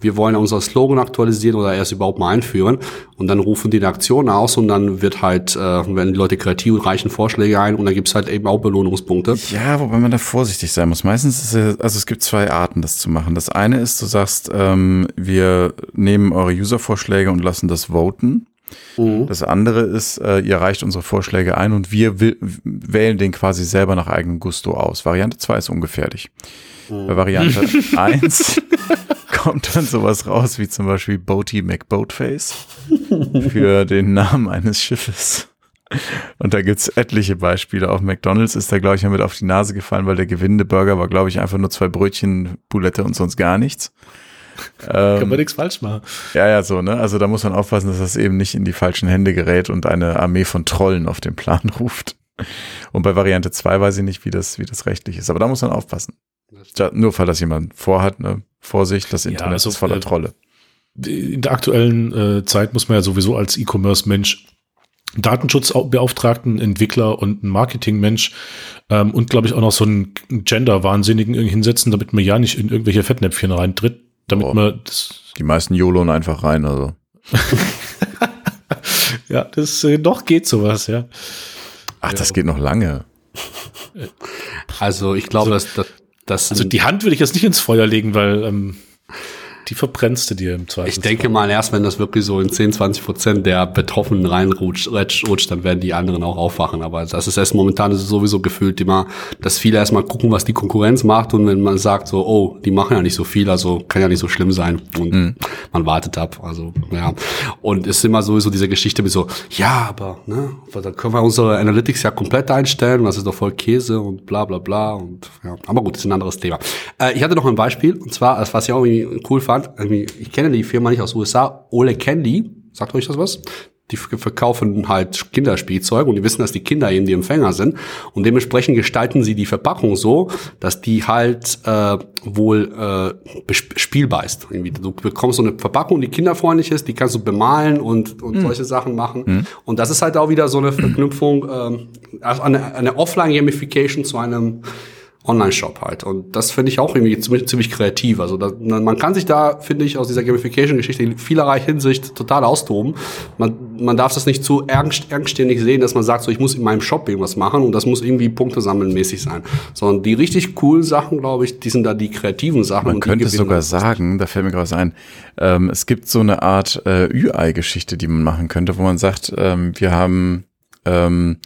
wir wollen unser Slogan aktualisieren oder erst überhaupt mal einführen. Und dann rufen die eine Aktion aus und dann wird halt, äh, werden die Leute kreativ reichen Vorschläge ein und dann gibt's halt eben auch Belohnungspunkte. Ja, wobei man da vorsichtig sein muss. Meistens ist es, also es gibt zwei Arten, das zu machen. Das eine ist, du sagst, ähm, wir nehmen eure User-Vorschläge und lassen das voten. Mhm. Das andere ist, äh, ihr reicht unsere Vorschläge ein und wir wählen den quasi selber nach eigenem Gusto aus. Variante 2 ist ungefährlich. Mhm. Bei Variante 1 kommt dann sowas raus wie zum Beispiel Boaty McBoatface für den Namen eines Schiffes. Und da gibt's etliche Beispiele. Auch McDonalds ist da, glaube ich, mit auf die Nase gefallen, weil der gewinnende Burger war, glaube ich, einfach nur zwei Brötchen, Boulette und sonst gar nichts. Kann man ähm, nichts falsch machen. Ja, ja, so, ne? Also da muss man aufpassen, dass das eben nicht in die falschen Hände gerät und eine Armee von Trollen auf den Plan ruft. Und bei Variante 2 weiß ich nicht, wie das, wie das rechtlich ist. Aber da muss man aufpassen. Ja, nur weil das jemand vorhat, ne? Vorsicht, das Internet ja, also, ist voller äh, Trolle. In der aktuellen äh, Zeit muss man ja sowieso als E-Commerce-Mensch Datenschutzbeauftragten, Entwickler und ein Marketingmensch ähm, und glaube ich auch noch so einen Gender-Wahnsinnigen hinsetzen, damit man ja nicht in irgendwelche Fettnäpfchen reintritt, damit oh, man das die meisten YOLOn einfach rein, also. ja, das äh, noch geht sowas, ja. Ach, das geht noch lange. Also ich glaube, also, dass, dass das also die Hand würde ich jetzt nicht ins Feuer legen, weil ähm, die verbrennst du dir im Zweifel. Ich denke mal, erst wenn das wirklich so in 10, 20 Prozent der Betroffenen reinrutscht, rutscht, dann werden die anderen auch aufwachen. Aber das ist erst momentan ist es sowieso gefühlt immer, dass viele erstmal gucken, was die Konkurrenz macht und wenn man sagt so, oh, die machen ja nicht so viel, also kann ja nicht so schlimm sein und mhm. man wartet ab. Also ja. Und es ist immer sowieso diese Geschichte mit so, ja, aber ne, da können wir unsere Analytics ja komplett einstellen, das ist doch voll Käse und bla bla bla. Und ja, aber gut, das ist ein anderes Thema. Äh, ich hatte noch ein Beispiel, und zwar, was ich auch irgendwie cool fand, ich kenne die Firma nicht aus USA, Ole Candy, sagt euch das was? Die verkaufen halt Kinderspielzeug und die wissen, dass die Kinder eben die Empfänger sind. Und dementsprechend gestalten sie die Verpackung so, dass die halt äh, wohl äh, spielbar ist. Irgendwie, du bekommst so eine Verpackung, die kinderfreundlich ist, die kannst du bemalen und, und mhm. solche Sachen machen. Mhm. Und das ist halt auch wieder so eine Verknüpfung, äh, also eine, eine Offline-Gamification zu einem Online-Shop halt. Und das finde ich auch irgendwie ziemlich, ziemlich kreativ. Also da, man kann sich da, finde ich, aus dieser Gamification-Geschichte in vielerlei Hinsicht total austoben. Man, man darf das nicht zu ernstständig sehen, dass man sagt, so ich muss in meinem Shop irgendwas machen und das muss irgendwie Punkte sammeln mäßig sein. Sondern die richtig coolen Sachen, glaube ich, die sind da die kreativen Sachen. Man könnte sogar sagen, da fällt mir gerade was ein, ähm, es gibt so eine Art äh, Ü-Ei-Geschichte, die man machen könnte, wo man sagt, ähm, wir haben ähm,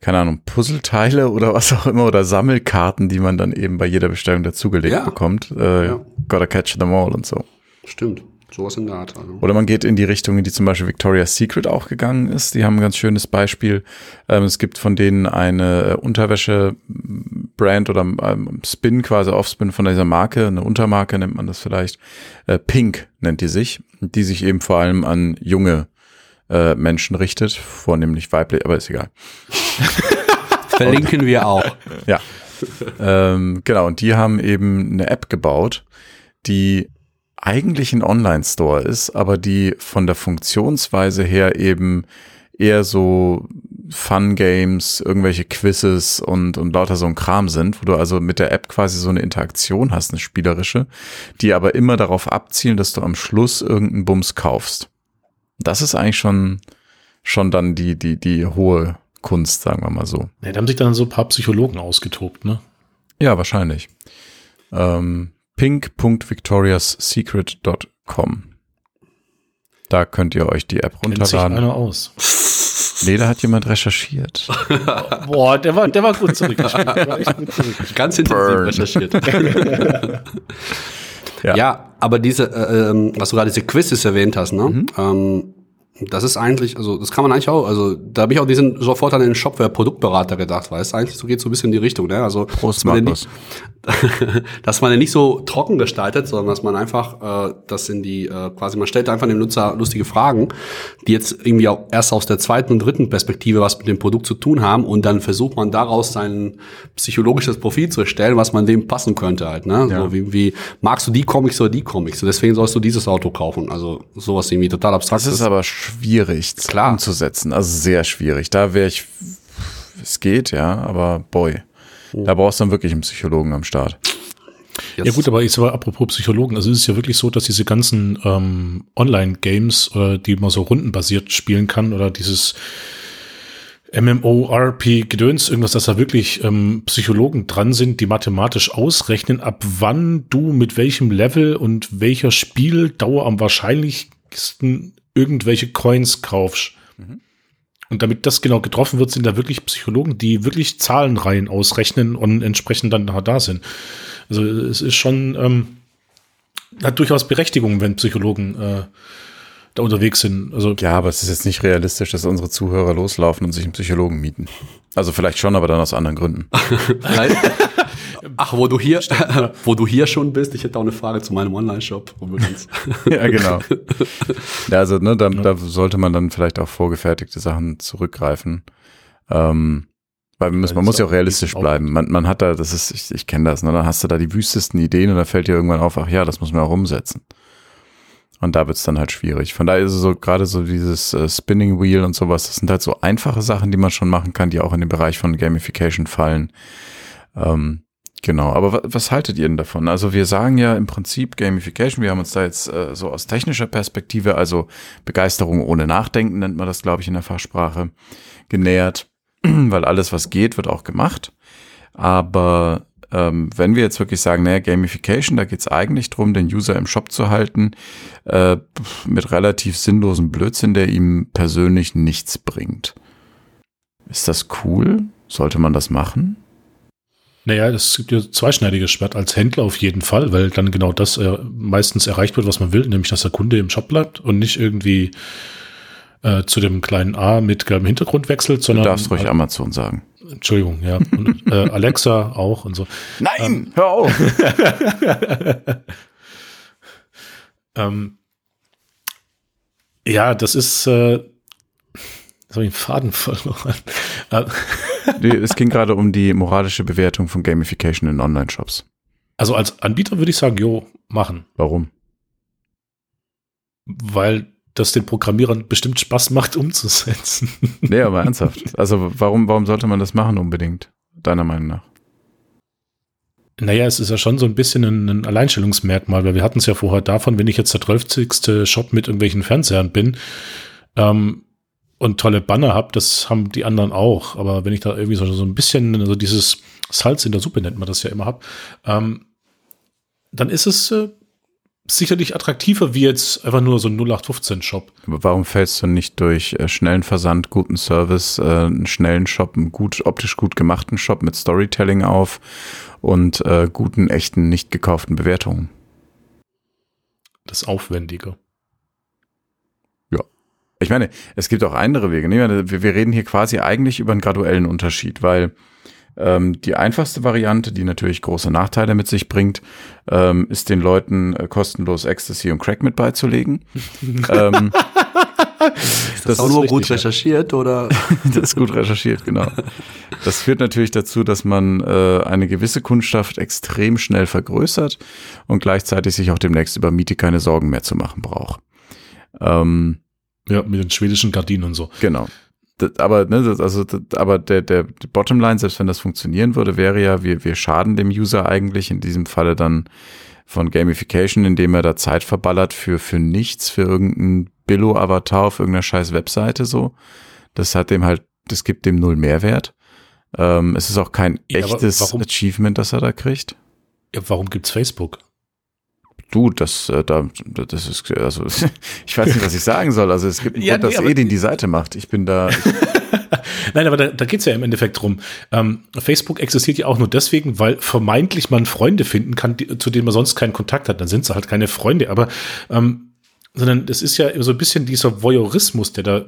keine Ahnung, Puzzleteile oder was auch immer oder Sammelkarten, die man dann eben bei jeder Bestellung dazugelegt ja. bekommt. Äh, ja. Gotta catch them all und so. Stimmt. Sowas in der Art. Also. Oder man geht in die Richtung, in die zum Beispiel Victoria's Secret auch gegangen ist. Die haben ein ganz schönes Beispiel. Ähm, es gibt von denen eine Unterwäsche-Brand oder ähm, Spin, quasi Offspin von dieser Marke, eine Untermarke nennt man das vielleicht. Äh, Pink nennt die sich, die sich eben vor allem an junge äh, Menschen richtet, vornehmlich weiblich, aber ist egal. Verlinken wir auch. Ja. Ähm, genau, und die haben eben eine App gebaut, die eigentlich ein Online-Store ist, aber die von der Funktionsweise her eben eher so Fun-Games, irgendwelche Quizzes und, und lauter so ein Kram sind, wo du also mit der App quasi so eine Interaktion hast, eine spielerische, die aber immer darauf abzielen, dass du am Schluss irgendeinen Bums kaufst. Das ist eigentlich schon, schon dann die, die, die hohe Kunst, sagen wir mal so. Ja, da haben sich dann so ein paar Psychologen ausgetobt, ne? Ja, wahrscheinlich. Ähm, pink.victoriassecret.com. Da könnt ihr euch die App Kennt sich runterladen. einer aus. Nee, da hat jemand recherchiert. Boah, der war, der war gut zurückgespielt. Der war echt gut zurückgespielt. Ganz intensiv recherchiert. Ja. ja. Aber diese, äh, ähm, was du gerade diese Quizzes erwähnt hast, ne? Ähm, das ist eigentlich, also das kann man eigentlich auch, also da habe ich auch diesen sofort an den Shopware Produktberater gedacht, weißt eigentlich so geht so ein bisschen in die Richtung, ne? Also Prost, dass man nicht, dass man den nicht so trocken gestaltet, sondern dass man einfach äh, das in die äh, quasi man stellt einfach dem Nutzer lustige Fragen, die jetzt irgendwie auch erst aus der zweiten und dritten Perspektive was mit dem Produkt zu tun haben und dann versucht man daraus sein psychologisches Profil zu erstellen, was man dem passen könnte halt, ne? Ja. So wie, wie magst du die Comics oder die Comics? Deswegen sollst du dieses Auto kaufen. Also sowas irgendwie total abstrakt. Das ist aber schwierig Klar. umzusetzen. Also sehr schwierig. Da wäre ich, es geht, ja, aber boy. Da brauchst du dann wirklich einen Psychologen am Start. Ja gut, aber jetzt aber apropos Psychologen, also es ist ja wirklich so, dass diese ganzen ähm, Online-Games, äh, die man so rundenbasiert spielen kann, oder dieses MMORP-Gedöns, irgendwas, dass da wirklich ähm, Psychologen dran sind, die mathematisch ausrechnen, ab wann du mit welchem Level und welcher Spieldauer am wahrscheinlichsten irgendwelche Coins kaufst. Und damit das genau getroffen wird, sind da wirklich Psychologen, die wirklich Zahlenreihen ausrechnen und entsprechend dann da, da sind. Also es ist schon, ähm, hat durchaus Berechtigung, wenn Psychologen äh, da unterwegs sind. Also Ja, aber es ist jetzt nicht realistisch, dass unsere Zuhörer loslaufen und sich einen Psychologen mieten. Also vielleicht schon, aber dann aus anderen Gründen. Ach, wo du hier, wo du hier schon bist, ich hätte auch eine Frage zu meinem Online-Shop. übrigens. ja, genau. Ja, also ne, da, da sollte man dann vielleicht auch vorgefertigte Sachen zurückgreifen. Ähm, weil man muss, man muss ja auch realistisch bleiben. Man, man hat da, das ist, ich, ich kenne das, ne? Dann hast du da die wüstesten Ideen und dann fällt dir irgendwann auf, ach ja, das muss man auch umsetzen. Und da wird's dann halt schwierig. Von daher ist es so gerade so dieses äh, Spinning Wheel und sowas, das sind halt so einfache Sachen, die man schon machen kann, die auch in den Bereich von Gamification fallen. Ähm, genau, aber wa was haltet ihr denn davon? Also wir sagen ja im Prinzip Gamification, wir haben uns da jetzt äh, so aus technischer Perspektive, also Begeisterung ohne Nachdenken nennt man das, glaube ich, in der Fachsprache, genähert, weil alles, was geht, wird auch gemacht. Aber ähm, wenn wir jetzt wirklich sagen, naja, Gamification, da geht es eigentlich drum, den User im Shop zu halten, äh, mit relativ sinnlosem Blödsinn, der ihm persönlich nichts bringt. Ist das cool? Sollte man das machen? Naja, es gibt ja zweischneidiges Schwert als Händler auf jeden Fall, weil dann genau das äh, meistens erreicht wird, was man will, nämlich dass der Kunde im Shop bleibt und nicht irgendwie äh, zu dem kleinen A mit gelbem Hintergrund wechselt, Du sondern darfst ruhig Amazon sagen. Entschuldigung, ja. Und, äh, Alexa auch und so. Nein, hör auf! Ähm, ja, das ist äh, jetzt habe ich den Faden verloren. Es ging gerade um die moralische Bewertung von Gamification in Online-Shops. also als Anbieter würde ich sagen, jo, machen. Warum? Weil das den Programmierern bestimmt Spaß macht, umzusetzen. Nee, aber ernsthaft. Also warum, warum sollte man das machen unbedingt, deiner Meinung nach? Naja, es ist ja schon so ein bisschen ein, ein Alleinstellungsmerkmal, weil wir hatten es ja vorher davon, wenn ich jetzt der 12. Shop mit irgendwelchen Fernsehern bin ähm, und tolle Banner habe, das haben die anderen auch. Aber wenn ich da irgendwie so, so ein bisschen, also dieses Salz in der Suppe nennt man das ja immer hab, ähm, dann ist es äh, sicherlich attraktiver wie jetzt einfach nur so ein 0815-Shop. Aber warum fällst du nicht durch äh, schnellen Versand, guten Service, äh, einen schnellen Shop, einen gut, optisch gut gemachten Shop mit Storytelling auf und äh, guten, echten, nicht gekauften Bewertungen? Das ist aufwendiger. Ich meine, es gibt auch andere Wege. ne? Wir, reden hier quasi eigentlich über einen graduellen Unterschied, weil ähm, die einfachste Variante, die natürlich große Nachteile mit sich bringt, ähm, ist den Leuten äh, kostenlos Ecstasy und Crack mit beizulegen. ähm, Ist das, auch nur richtig, gut recherchiert oder? Das ist gut recherchiert, genau. Das führt natürlich dazu, dass man äh, eine gewisse Kundschaft extrem schnell vergrößert und gleichzeitig sich auch demnächst über Miete keine Sorgen mehr zu machen braucht. Ähm, Ja, mit den schwedischen Gardinen und so. Genau. Das, aber ne, das, also das, aber der der Bottomline, selbst wenn das funktionieren würde, wäre ja, wir wir schaden dem User eigentlich in diesem Falle dann von Gamification, indem er da Zeit verballert für für nichts, für irgendeinen Billo-Avatar auf irgendeiner scheiß Webseite so. Das hat dem halt, das gibt dem null Mehrwert. Ähm, es ist auch kein Ja, echtes Achievement, das er da kriegt. Ja, warum gibt's Facebook? Du, das, äh, da, das ist, also, ich weiß nicht, was ich sagen soll. Also, es gibt einen Ja, Grund, dass Edin die Seite macht. Ich bin da, Nein, aber da, da geht's ja im Endeffekt drum. Ähm, Facebook existiert ja auch nur deswegen, weil vermeintlich man Freunde finden kann, die, zu denen man sonst keinen Kontakt hat. Dann sind sie halt keine Freunde. Aber ähm, sondern es ist ja so ein bisschen dieser Voyeurismus, der da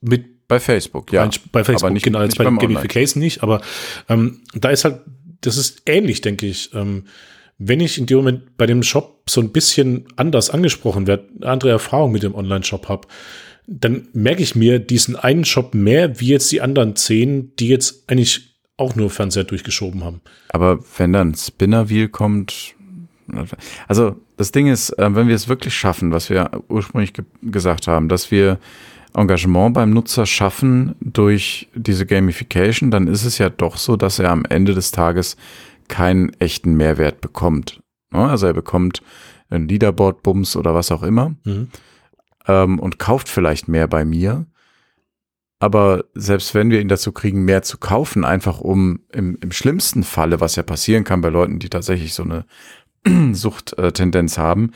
mit bei Facebook, ja. Bei Facebook, aber nicht, genau, jetzt nicht bei. Gamification nicht, aber ähm, da ist halt, das ist ähnlich, denke ich. Ähm, wenn ich in dem Moment bei dem Shop so ein bisschen anders angesprochen werde, eine andere Erfahrung mit dem Online-Shop habe, dann merke ich mir diesen einen Shop mehr, wie jetzt die anderen zehn, die jetzt eigentlich auch nur Fernseher durchgeschoben haben. Aber wenn dann Spinner Wheel kommt, also das Ding ist, äh, wenn wir es wirklich schaffen, was wir ursprünglich ge gesagt haben, dass wir Engagement beim Nutzer schaffen durch diese Gamification, dann ist es ja doch so, dass er am Ende des Tages keinen echten Mehrwert bekommt. Ne? Also er bekommt ein Leaderboard-Bums oder was auch immer Mhm. ähm, und kauft vielleicht mehr bei mir. Aber selbst wenn wir ihn dazu kriegen, mehr zu kaufen, einfach um im, im schlimmsten Falle, was ja passieren kann bei Leuten, die tatsächlich so eine Suchttendenz haben,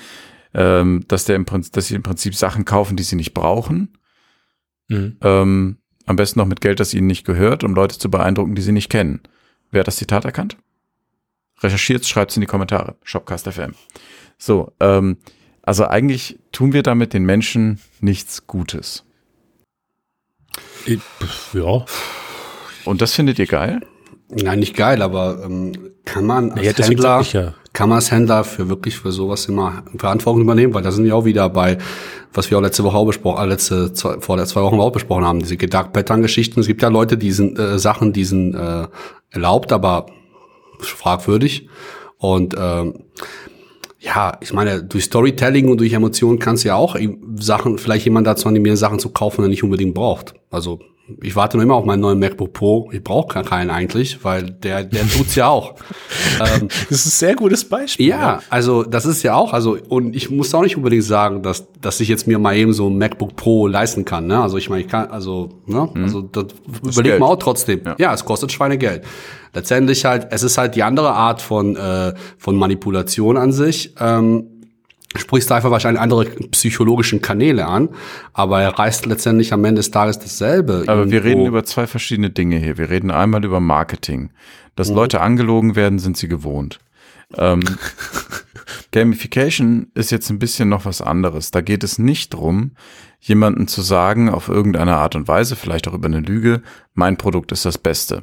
ähm, dass der im Prinzip, dass sie im Prinzip Sachen kaufen, die sie nicht brauchen. Mhm. Ähm, am besten noch mit Geld, das ihnen nicht gehört, um Leute zu beeindrucken, die sie nicht kennen. Wer hat das Zitat erkannt? Recherchiert, schreibt es in die Kommentare. Shopcast FM. So, ähm, also eigentlich tun wir damit den Menschen nichts Gutes. Ich- Ja, Und das findet ihr geil? Nein, nicht geil, aber ähm, kann man als ja Händler, ich ja. kann man als Händler für wirklich für sowas immer Verantwortung übernehmen, weil da sind wir auch wieder bei, was wir auch letzte Woche auch besprochen, äh, letzte zwei, vor der zwei Wochen auch besprochen haben, diese Dark Pattern Geschichten. Es gibt ja Leute, die sind äh, Sachen, die sind äh, erlaubt, aber fragwürdig. Und ähm, ja, ich meine, durch Storytelling und durch Emotionen kannst du ja auch Sachen, vielleicht jemand dazu animieren, Sachen zu kaufen, die er nicht unbedingt braucht. Also ich warte noch immer auf meinen neuen MacBook Pro. Ich brauche keinen eigentlich, weil der, der tut's ja auch. ähm, Das ist ein sehr gutes Beispiel. ja, also das ist ja auch, also und ich muss auch nicht unbedingt sagen, dass dass ich jetzt mir mal eben so ein MacBook Pro leisten kann. Ne? Also ich meine, ich kann, also ne, also das überlegt Geld. man auch trotzdem. Ja. Ja. es kostet Schweinegeld. Letztendlich halt, es ist halt die andere Art von äh, von Manipulation an sich. Ähm, sprichst du einfach wahrscheinlich andere psychologischen Kanäle an, aber er reißt letztendlich am Ende des Tages dasselbe. Aber wir Irgendwo- reden über zwei verschiedene Dinge hier. Wir reden einmal über Marketing. Dass Mhm. Leute angelogen werden, sind sie gewohnt. Ähm, Gamification ist jetzt ein bisschen noch was anderes. Da geht es nicht drum, jemanden zu sagen, auf irgendeine Art und Weise, vielleicht auch über eine Lüge, mein Produkt ist das Beste.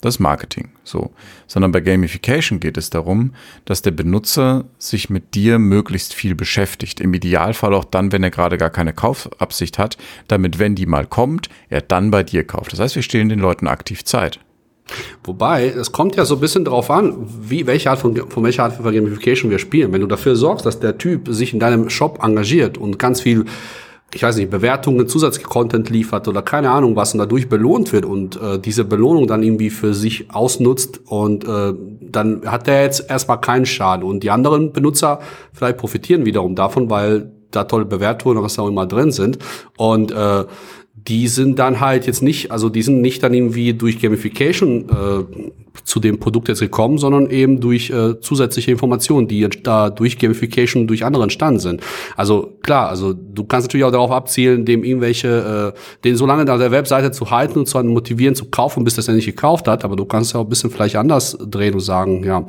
Das ist Marketing, so. Sondern bei Gamification geht es darum, dass der Benutzer sich mit dir möglichst viel beschäftigt. Im Idealfall auch dann, wenn er gerade gar keine Kaufabsicht hat, damit, wenn die mal kommt, er dann bei dir kauft. Das heißt, wir stehlen den Leuten aktiv Zeit. Wobei, es kommt ja so ein bisschen drauf an, wie, welche Art von, von welcher Art von Gamification wir spielen. Wenn du dafür sorgst, dass der Typ sich in deinem Shop engagiert und ganz viel, ich weiß nicht, Bewertungen, Zusatzcontent liefert oder keine Ahnung was und dadurch belohnt wird und äh, diese Belohnung dann irgendwie für sich ausnutzt und äh, dann hat der jetzt erstmal keinen Schaden. Und die anderen Benutzer vielleicht profitieren wiederum davon, weil da tolle Bewertungen oder was auch immer drin sind. Und äh, die sind dann halt jetzt nicht, also die sind nicht dann irgendwie durch Gamification äh, zu dem Produkt jetzt gekommen, sondern eben durch äh, zusätzliche Informationen, die jetzt da durch Gamification durch andere entstanden sind. Also klar, also du kannst natürlich auch darauf abzielen, dem irgendwelche, äh, den so lange da der Webseite zu halten und zu motivieren zu kaufen, bis das er nicht gekauft hat, aber du kannst ja auch ein bisschen vielleicht anders drehen und sagen, ja,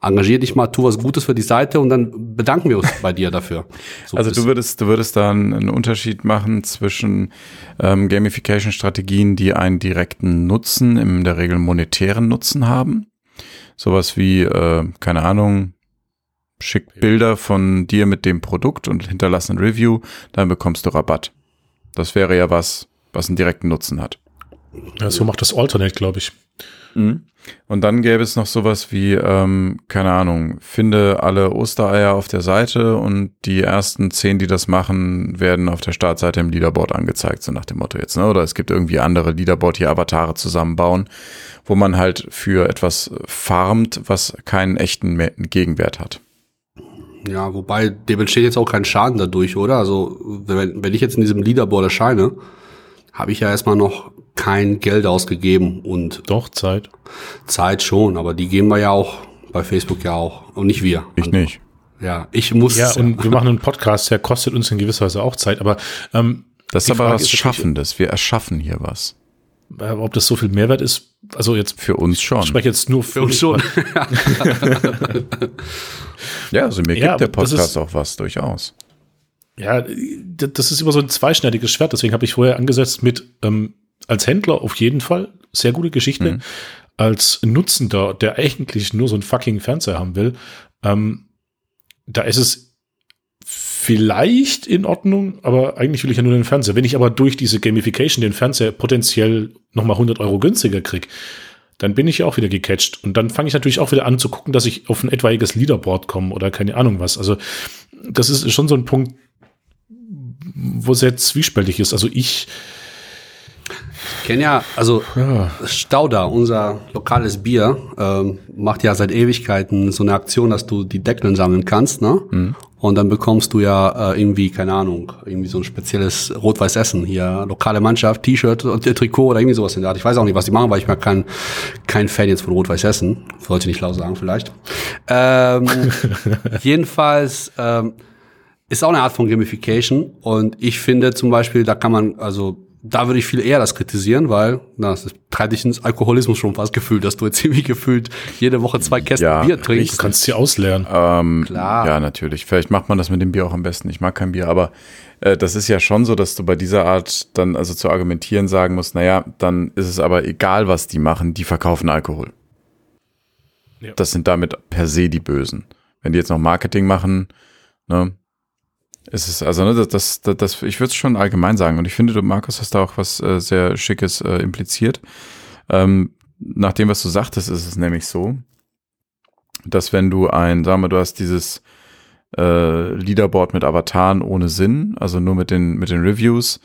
engagier dich mal, tu was Gutes für die Seite und dann bedanken wir uns bei dir dafür. So Also du würdest, du würdest da einen Unterschied machen zwischen ähm, Gamification-Strategien, die einen direkten Nutzen, in der Regel monetären Nutzen haben. Sowas wie, äh, keine Ahnung, schick Bilder von dir mit dem Produkt und hinterlass ein Review, dann bekommst du Rabatt. Das wäre ja was, was einen direkten Nutzen hat. Ja, so macht das Alternate, glaube ich. Und dann gäbe es noch sowas wie, ähm, keine Ahnung, finde alle Ostereier auf der Seite und die ersten zehn, die das machen, werden auf der Startseite im Leaderboard angezeigt, so nach dem Motto jetzt. Ne? Oder es gibt irgendwie andere Leaderboard, die Avatare zusammenbauen, wo man halt für etwas farmt, was keinen echten Gegenwert hat. Ja, wobei dem entsteht jetzt auch kein Schaden dadurch, oder? Also wenn, wenn ich jetzt in diesem Leaderboard erscheine, habe ich ja erstmal noch kein Geld ausgegeben und Doch, Zeit. Zeit schon, aber die geben wir ja auch bei Facebook ja auch und nicht wir. Ich nicht. ja, ich muss. Ja, und wir machen einen Podcast, der kostet uns in gewisser Weise auch Zeit, aber ähm, das ist aber Frage was Schaffendes. Wir erschaffen hier was. Äh, ob das so viel Mehrwert ist, also jetzt für uns schon. Ich spreche jetzt nur für, für uns schon. ja, also mir ja, gibt der Podcast ist, auch was durchaus. Ja, das ist immer so ein zweischneidiges Schwert. Deswegen habe ich vorher angesetzt mit ähm, als Händler auf jeden Fall sehr gute Geschichte. Mhm. Als Nutzender, der eigentlich nur so ein fucking Fernseher haben will, ähm, da ist es vielleicht in Ordnung, aber eigentlich will ich ja nur den Fernseher. Wenn ich aber durch diese Gamification den Fernseher potenziell nochmal 100 Euro günstiger kriege, dann bin ich ja auch wieder gecatcht. Und dann fange ich natürlich auch wieder an zu gucken, dass ich auf ein etwaiges Leaderboard komme oder keine Ahnung was. Also das ist schon so ein Punkt, wo sehr zwiespältig ist. Also ich ich kenne ja, also ja. Stauder, unser lokales Bier, ähm, macht ja seit Ewigkeiten so eine Aktion, dass du die Deckeln sammeln kannst, ne? Mhm. Und dann bekommst du ja äh, irgendwie, keine Ahnung, irgendwie so ein spezielles Rot-Weiß Essen hier, lokale Mannschaft, T-Shirt und Trikot oder irgendwie sowas in der Art. Ich weiß auch nicht, was die machen, weil ich mir kein, kein Fan jetzt von Rot-Weiß Essen. Sollte ich nicht laut sagen, vielleicht. Ähm, jedenfalls, ähm, ist auch eine Art von Gamification und ich finde zum Beispiel, da kann man, also da würde ich viel eher das kritisieren, weil na, das treibt dich ins Alkoholismus schon fast gefühlt, dass du jetzt irgendwie gefühlt jede Woche zwei Kästen ja, Bier trinkst. Du kannst sie ausleeren. Ähm, Klar. Ja, natürlich. Vielleicht macht man das mit dem Bier auch am besten. Ich mag kein Bier, aber äh, das ist ja schon so, dass du bei dieser Art dann also zu argumentieren sagen musst, naja, dann ist es aber egal, was die machen, die verkaufen Alkohol. Ja. Das sind damit per se die Bösen. Wenn die jetzt noch Marketing machen, ne, es ist also, ne, das, das, das, ich würde es schon allgemein sagen. Und ich finde, du, Markus, hast da auch was äh, sehr Schickes äh, impliziert. Ähm, nach dem, was du sagtest, ist es nämlich so, dass wenn du ein, sagen wir, du hast dieses äh, Leaderboard mit Avataren ohne Sinn, also nur mit den, mit den Reviews,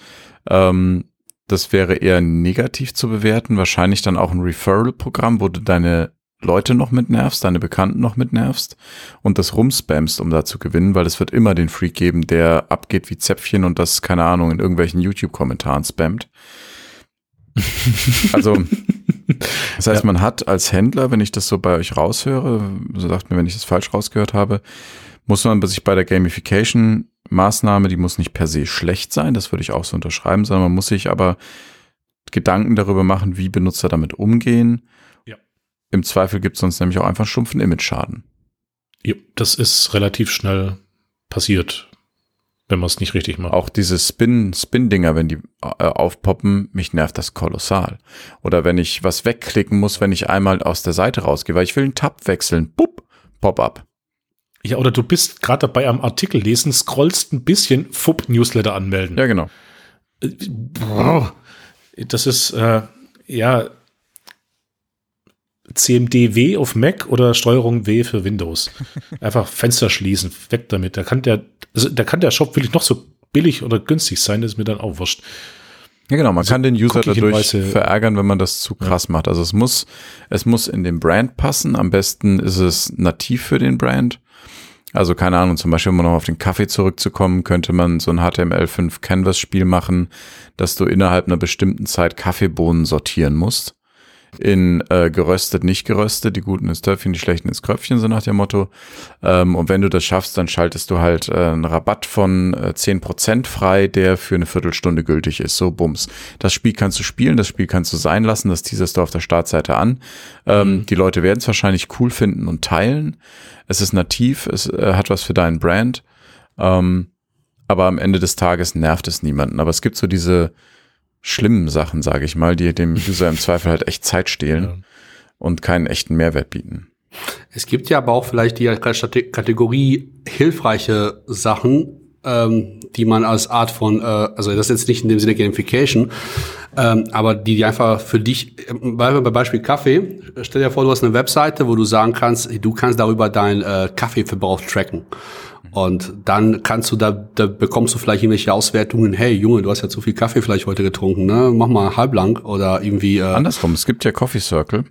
ähm, das wäre eher negativ zu bewerten. Wahrscheinlich dann auch ein Referral-Programm, wo du deine Leute noch mitnervst, deine Bekannten noch mitnervst und das rumspamst, um da zu gewinnen, weil es wird immer den Freak geben, der abgeht wie Zäpfchen und das, keine Ahnung, in irgendwelchen YouTube-Kommentaren spammt. also, das heißt, ja. man hat als Händler, wenn ich das so bei euch raushöre, so sagt mir, wenn ich das falsch rausgehört habe, muss man sich bei der Gamification Maßnahme, die muss nicht per se schlecht sein, das würde ich auch so unterschreiben, sondern man muss sich aber Gedanken darüber machen, wie Benutzer damit umgehen im Zweifel gibt es uns nämlich auch einfach stumpfen Image-Schaden. Ja, das ist relativ schnell passiert, wenn man es nicht richtig macht. Auch diese Spin, Spin-Dinger, wenn die äh, aufpoppen, mich nervt das kolossal. Oder wenn ich was wegklicken muss, wenn ich einmal aus der Seite rausgehe, weil ich will einen Tab wechseln. Pup, Pop-up. Ja, oder du bist gerade dabei am Artikel lesen, scrollst ein bisschen, Fupp, Newsletter anmelden. Ja, genau. Das ist, äh, ja, CMD-W auf Mac oder Steuerung W für Windows. Einfach Fenster schließen, weg damit. Da kann der, also da kann der Shop wirklich noch so billig oder günstig sein, das ist mir dann auch wurscht. Ja, genau, man also kann den User dadurch verärgern, wenn man das zu krass ja. macht. Also es muss, es muss in den Brand passen. Am besten ist es nativ für den Brand. Also keine Ahnung, zum Beispiel, um noch auf den Kaffee zurückzukommen, könnte man so ein HTML5 Canvas Spiel machen, dass du innerhalb einer bestimmten Zeit Kaffeebohnen sortieren musst in äh, geröstet, nicht geröstet, die guten ins Töpfchen, die schlechten ins Kröpfchen, so nach dem Motto. Ähm, und wenn du das schaffst, dann schaltest du halt äh, einen Rabatt von äh, 10% frei, der für eine Viertelstunde gültig ist. So, bums. Das Spiel kannst du spielen, das Spiel kannst du sein lassen, das teaserst du auf der Startseite an. Ähm, mhm. Die Leute werden es wahrscheinlich cool finden und teilen. Es ist nativ, es äh, hat was für deinen Brand. Ähm, aber am Ende des Tages nervt es niemanden. Aber es gibt so diese schlimmen Sachen, sage ich mal, die dem User im Zweifel halt echt Zeit stehlen ja. und keinen echten Mehrwert bieten. Es gibt ja aber auch vielleicht die Kategorie hilfreiche Sachen, ähm, die man als Art von, äh, also das ist jetzt nicht in dem Sinne Gamification, ähm, aber die, die einfach für dich, bei, bei Beispiel Kaffee, stell dir vor, du hast eine Webseite, wo du sagen kannst, du kannst darüber deinen äh, Kaffeeverbrauch tracken. Und dann kannst du da, da bekommst du vielleicht irgendwelche Auswertungen, hey Junge, du hast ja zu viel Kaffee vielleicht heute getrunken, ne? Mach mal halblang oder irgendwie. Äh Andersrum, es gibt ja Coffee Circle,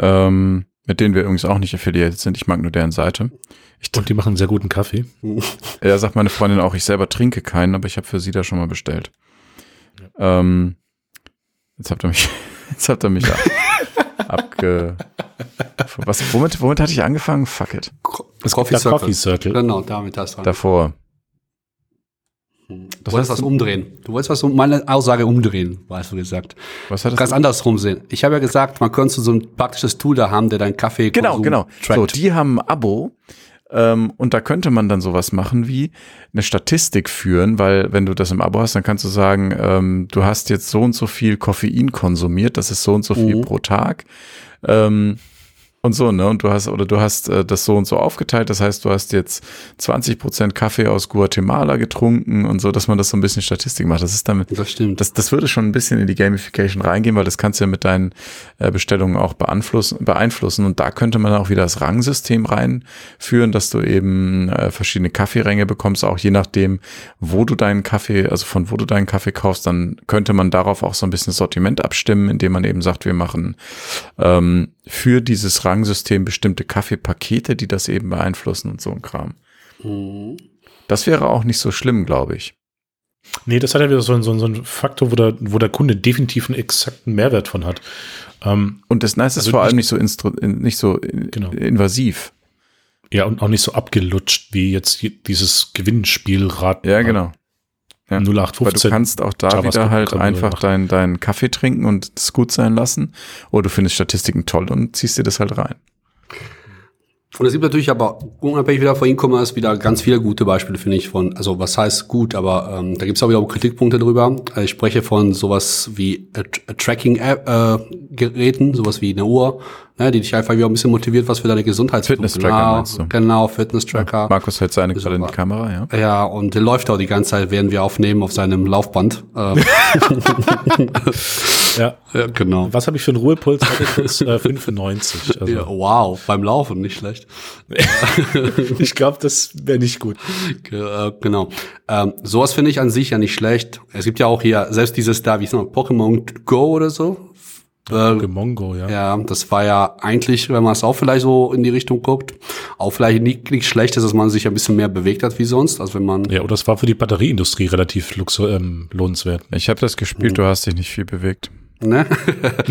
ähm, mit denen wir übrigens auch nicht affiliiert sind. Ich mag nur deren Seite. Ich Und die machen einen sehr guten Kaffee. Ja, sagt meine Freundin auch, ich selber trinke keinen, aber ich habe für sie da schon mal bestellt. Ja. Ähm, jetzt habt ihr mich, jetzt habt ihr mich abge. Was, womit, womit hatte ich angefangen? Fuck it. Es Coffee Circle. Coffee Circle. Genau, damit hast du Davor. Du das wolltest was umdrehen. Du wolltest was um meine Aussage umdrehen, weißt du gesagt. Was hat das Ganz andersrum sehen. Ich habe ja gesagt, man könnte so ein praktisches Tool da haben, der deinen Kaffee Genau, genau. Trackt. So, die haben ein Abo. Ähm, und da könnte man dann sowas machen wie eine Statistik führen, weil wenn du das im Abo hast, dann kannst du sagen, ähm, du hast jetzt so und so viel Koffein konsumiert, das ist so und so viel mhm. pro Tag. Ähm, und so, ne? Und du hast, oder du hast äh, das so und so aufgeteilt. Das heißt, du hast jetzt 20 Prozent Kaffee aus Guatemala getrunken und so, dass man das so ein bisschen Statistik macht. Das ist damit, das stimmt. Das, das würde schon ein bisschen in die Gamification reingehen, weil das kannst du ja mit deinen äh, Bestellungen auch beeinflussen, beeinflussen. Und da könnte man auch wieder das Rangsystem reinführen, dass du eben äh, verschiedene Kaffeeränge bekommst, auch je nachdem, wo du deinen Kaffee, also von wo du deinen Kaffee kaufst, dann könnte man darauf auch so ein bisschen Sortiment abstimmen, indem man eben sagt, wir machen ähm, für dieses Rangsystem bestimmte Kaffeepakete, die das eben beeinflussen und so ein Kram. Mhm. Das wäre auch nicht so schlimm, glaube ich. Nee, das hat ja wieder so, so, so ein Faktor, wo der, wo der Kunde definitiv einen exakten Mehrwert von hat. Ähm, und das Nice also ist vor allem nicht so, nicht so genau. invasiv. Ja, und auch nicht so abgelutscht wie jetzt dieses Gewinnspielrad. Ja, genau. Ja, 0815. Weil du kannst auch da wieder halt einfach deinen dein Kaffee trinken und es gut sein lassen. Oder du findest Statistiken toll und ziehst dir das halt rein. Und es gibt natürlich aber unabhängig wieder von E-Commerce wieder ganz viele gute Beispiele, finde ich, von, also was heißt gut, aber ähm, da gibt es auch wieder Kritikpunkte drüber. Ich spreche von sowas wie Tracking-Geräten, äh, sowas wie eine Uhr, ne, die dich einfach wieder ein bisschen motiviert, was für deine Gesundheit. Fitness-Tracker genau, genau Fitness-Tracker. Ja, Markus hält seine gerade in die Kamera, ja. Ja, und der läuft auch die ganze Zeit, während wir aufnehmen auf seinem Laufband. Ähm. ja. ja, genau. Was habe ich für einen Ruhepuls? Hatte kurz äh, 95. Also. Ja, wow, beim Laufen, nicht schlecht. ich glaube, das wäre nicht gut. Äh, genau. Ähm, sowas finde ich an sich ja nicht schlecht. Es gibt ja auch hier, selbst dieses da, wie ist noch, Pokémon Go oder so, Pokémon Go, ja. Ja, das war ja eigentlich, wenn man es auch vielleicht so in die Richtung guckt, auch vielleicht nicht, nicht schlecht ist, dass man sich ein bisschen mehr bewegt hat wie sonst, als wenn man. Ja, oder das war für die Batterieindustrie relativ luxu ähm, lohnenswert. Ich habe das gespielt, mhm. du hast dich nicht viel bewegt. Ne?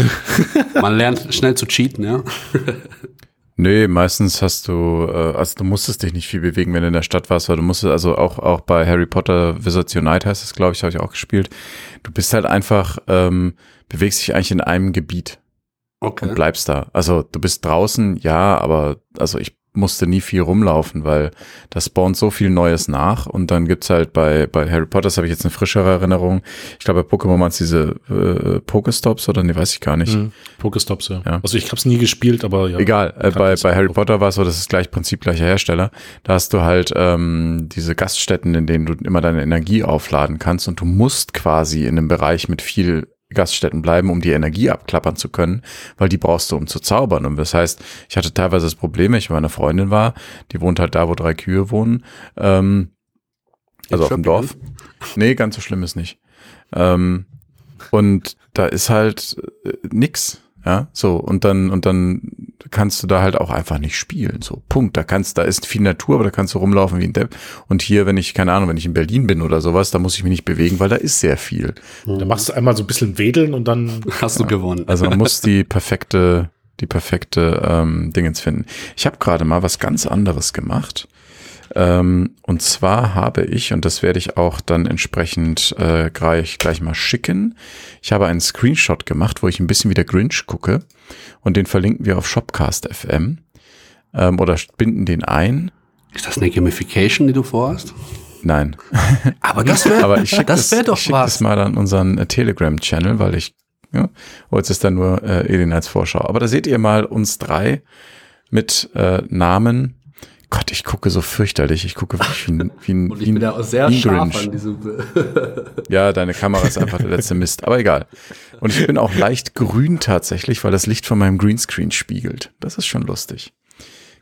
man lernt schnell zu cheaten, ja. Nee, meistens hast du, äh, also du musstest dich nicht viel bewegen, wenn du in der Stadt warst, weil du musstest, also auch, auch bei Harry Potter Wizards Unite heißt es, glaube ich, habe ich auch gespielt. Du bist halt einfach, ähm, bewegst dich eigentlich in einem Gebiet. Okay. Und bleibst da. Also du bist draußen, ja, aber also ich musste nie viel rumlaufen, weil das spawnt so viel Neues nach und dann gibt's halt bei, bei Harry Potter, das habe ich jetzt eine frischere Erinnerung. Ich glaube, bei Pokémon waren es diese äh, Pokestops oder nee, weiß ich gar nicht. Mhm. Pokestops, ja. ja. Also ich habe es nie gespielt, aber ja. Egal, äh, bei, bei Harry Potter war es so, das ist gleich Prinzip gleicher Hersteller. Da hast du halt ähm, diese Gaststätten, in denen du immer deine Energie aufladen kannst und du musst quasi in einem Bereich mit viel Gaststätten bleiben, um die Energie abklappern zu können, weil die brauchst du, um zu zaubern. Und das heißt, ich hatte teilweise das Problem, ich bei einer Freundin war, die wohnt halt da, wo drei Kühe wohnen, ähm, also auf dem Dorf. Nee, ganz so schlimm ist nicht. Ähm, und da ist halt äh, nix. Ja, so, und dann, und dann kannst du da halt auch einfach nicht spielen. So, Punkt. Da kannst, da ist viel Natur, aber da kannst du rumlaufen wie ein Depp. Und hier, wenn ich, keine Ahnung, wenn ich in Berlin bin oder sowas, da muss ich mich nicht bewegen, weil da ist sehr viel. Da machst du einmal so ein bisschen wedeln und dann hast du gewonnen. Also man muss die perfekte, die perfekte ähm, Dingens finden. Ich habe gerade mal was ganz anderes gemacht. Ähm, und zwar habe ich, und das werde ich auch dann entsprechend äh, gleich, gleich mal schicken, ich habe einen Screenshot gemacht, wo ich ein bisschen wie der Grinch gucke und den verlinken wir auf Shopcast FM ähm, oder binden den ein. Ist das eine Gamification, die du vorhast? Nein. Aber das wäre Aber ich schicke das, das, doch ich schick das mal an unseren äh, Telegram-Channel, weil ich, ja, oh, jetzt ist da nur äh, Edin als Vorschau. Aber da seht ihr mal uns drei mit äh, Namen Gott, ich gucke so fürchterlich. Ich gucke wirklich wie ein, wie ein, Und ich wie bin ja auch sehr scharf an diesem. ja, deine Kamera ist einfach der letzte Mist. Aber egal. Und ich bin auch leicht grün tatsächlich, weil das Licht von meinem Greenscreen spiegelt. Das ist schon lustig.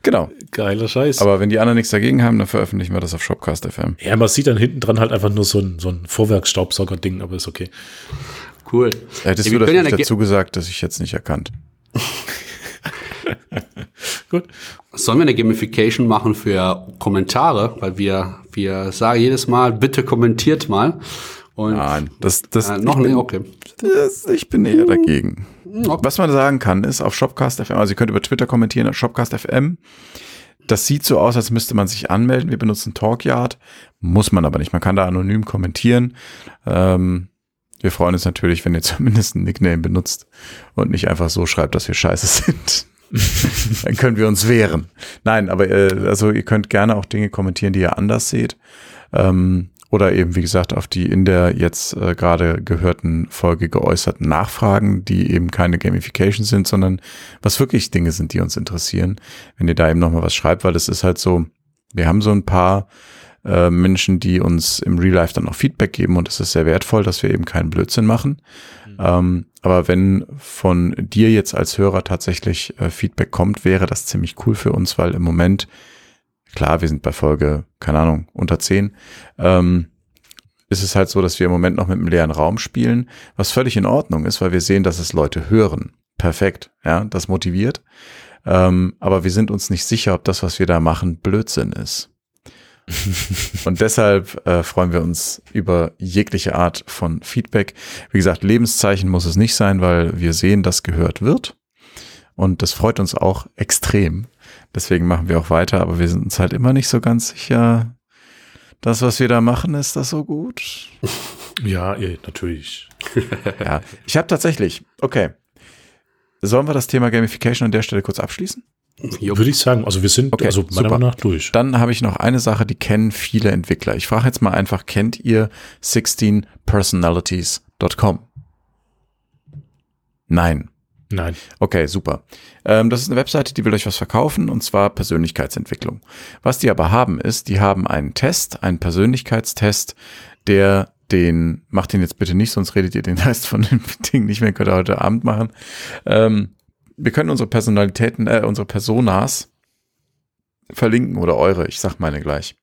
Genau. Geiler Scheiß. Aber wenn die anderen nichts dagegen haben, dann veröffentlichen wir das auf Shopcast FM. Ja, man sieht dann hinten dran halt einfach nur so ein, so ein Vorwerksstaubsauger-Ding, aber ist okay. Cool. Hättest ja, du das ja dazu gesagt, dass ich jetzt nicht erkannt. Gut. Sollen wir eine Gamification machen für Kommentare? Weil wir, wir sagen jedes Mal, bitte kommentiert mal. Und Nein, das, das, äh, noch nicht, okay. Das, ich bin eher dagegen. Okay. Was man sagen kann, ist auf Shopcast FM, also ihr könnt über Twitter kommentieren, auf Shopcast FM. das sieht so aus, als müsste man sich anmelden. Wir benutzen Talkyard, muss man aber nicht. Man kann da anonym kommentieren. Ähm, wir freuen uns natürlich, wenn ihr zumindest einen Nickname benutzt und nicht einfach so schreibt, dass wir scheiße sind. Dann können wir uns wehren. Nein, aber äh, also ihr könnt gerne auch Dinge kommentieren, die ihr anders seht. Ähm, oder eben, wie gesagt, auf die in der jetzt äh, gerade gehörten Folge geäußerten Nachfragen, die eben keine Gamification sind, sondern was wirklich Dinge sind, die uns interessieren. Wenn ihr da eben nochmal was schreibt, weil es ist halt so, wir haben so ein paar äh, Menschen, die uns im Real Life dann auch Feedback geben und es ist sehr wertvoll, dass wir eben keinen Blödsinn machen. Mhm. Ähm, aber wenn von dir jetzt als Hörer tatsächlich äh, Feedback kommt, wäre das ziemlich cool für uns, weil im Moment klar, wir sind bei Folge, keine Ahnung, unter zehn, ähm, ist es halt so, dass wir im Moment noch mit einem leeren Raum spielen, was völlig in Ordnung ist, weil wir sehen, dass es Leute hören. Perfekt, ja, das motiviert. Ähm, aber wir sind uns nicht sicher, ob das, was wir da machen, Blödsinn ist. und deshalb äh, freuen wir uns über jegliche Art von Feedback. Wie gesagt, Lebenszeichen muss es nicht sein, weil wir sehen, dass gehört wird. Und das freut uns auch extrem. Deswegen machen wir auch weiter, aber wir sind uns halt immer nicht so ganz sicher. Das, was wir da machen, ist das so gut? Ja, natürlich. ja, ich habe tatsächlich, okay. Sollen wir das Thema Gamification an der Stelle kurz abschließen? Würde ich sagen, also wir sind okay, also meiner Meinung nach durch. Dann habe ich noch eine Sache, die kennen viele Entwickler. Ich frage jetzt mal einfach, kennt ihr 16personalities.com? Nein. Nein. Okay, super. Ähm, das ist eine Webseite, die will euch was verkaufen und zwar Persönlichkeitsentwicklung. Was die aber haben ist, die haben einen Test, einen Persönlichkeitstest, der den, macht den jetzt bitte nicht, sonst redet ihr den Rest von dem Ding nicht mehr, könnt ihr heute Abend machen. Ähm, wir können unsere Personalitäten, äh, unsere Personas verlinken oder eure, ich sag meine gleich.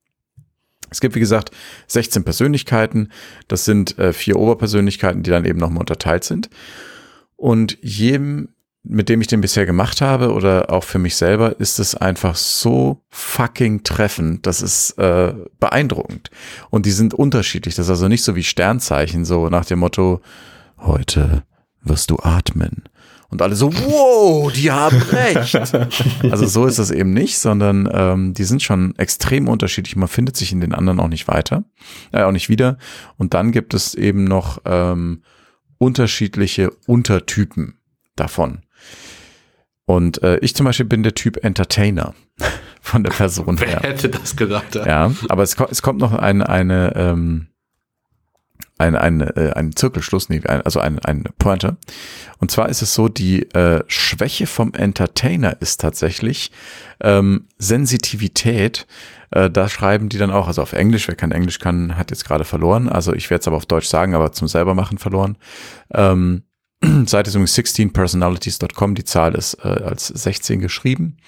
Es gibt, wie gesagt, 16 Persönlichkeiten. Das sind äh, vier Oberpersönlichkeiten, die dann eben nochmal unterteilt sind. Und jedem, mit dem ich den bisher gemacht habe oder auch für mich selber, ist es einfach so fucking treffend. Das ist äh, beeindruckend. Und die sind unterschiedlich. Das ist also nicht so wie Sternzeichen, so nach dem Motto, heute wirst du atmen. Und alle so, wow, die haben recht. Also so ist das eben nicht, sondern ähm, die sind schon extrem unterschiedlich. Man findet sich in den anderen auch nicht weiter, äh, auch nicht wieder. Und dann gibt es eben noch ähm, unterschiedliche Untertypen davon. Und äh, ich zum Beispiel bin der Typ Entertainer von der Person Wer her. Wer hätte das gedacht? Ja, ja aber es, es kommt noch eine, eine, ähm, ein, ein, äh, ein Zirkelschluss, nee, also ein, ein Pointer. Und zwar ist es so, die äh, Schwäche vom Entertainer ist tatsächlich ähm, Sensitivität äh, da schreiben die dann auch, also auf Englisch, wer kein Englisch kann, hat jetzt gerade verloren. Also ich werde es aber auf Deutsch sagen, aber zum selbermachen verloren. Ähm, Seite ist übrigens 16personalities.com, die Zahl ist äh, als 16 geschrieben.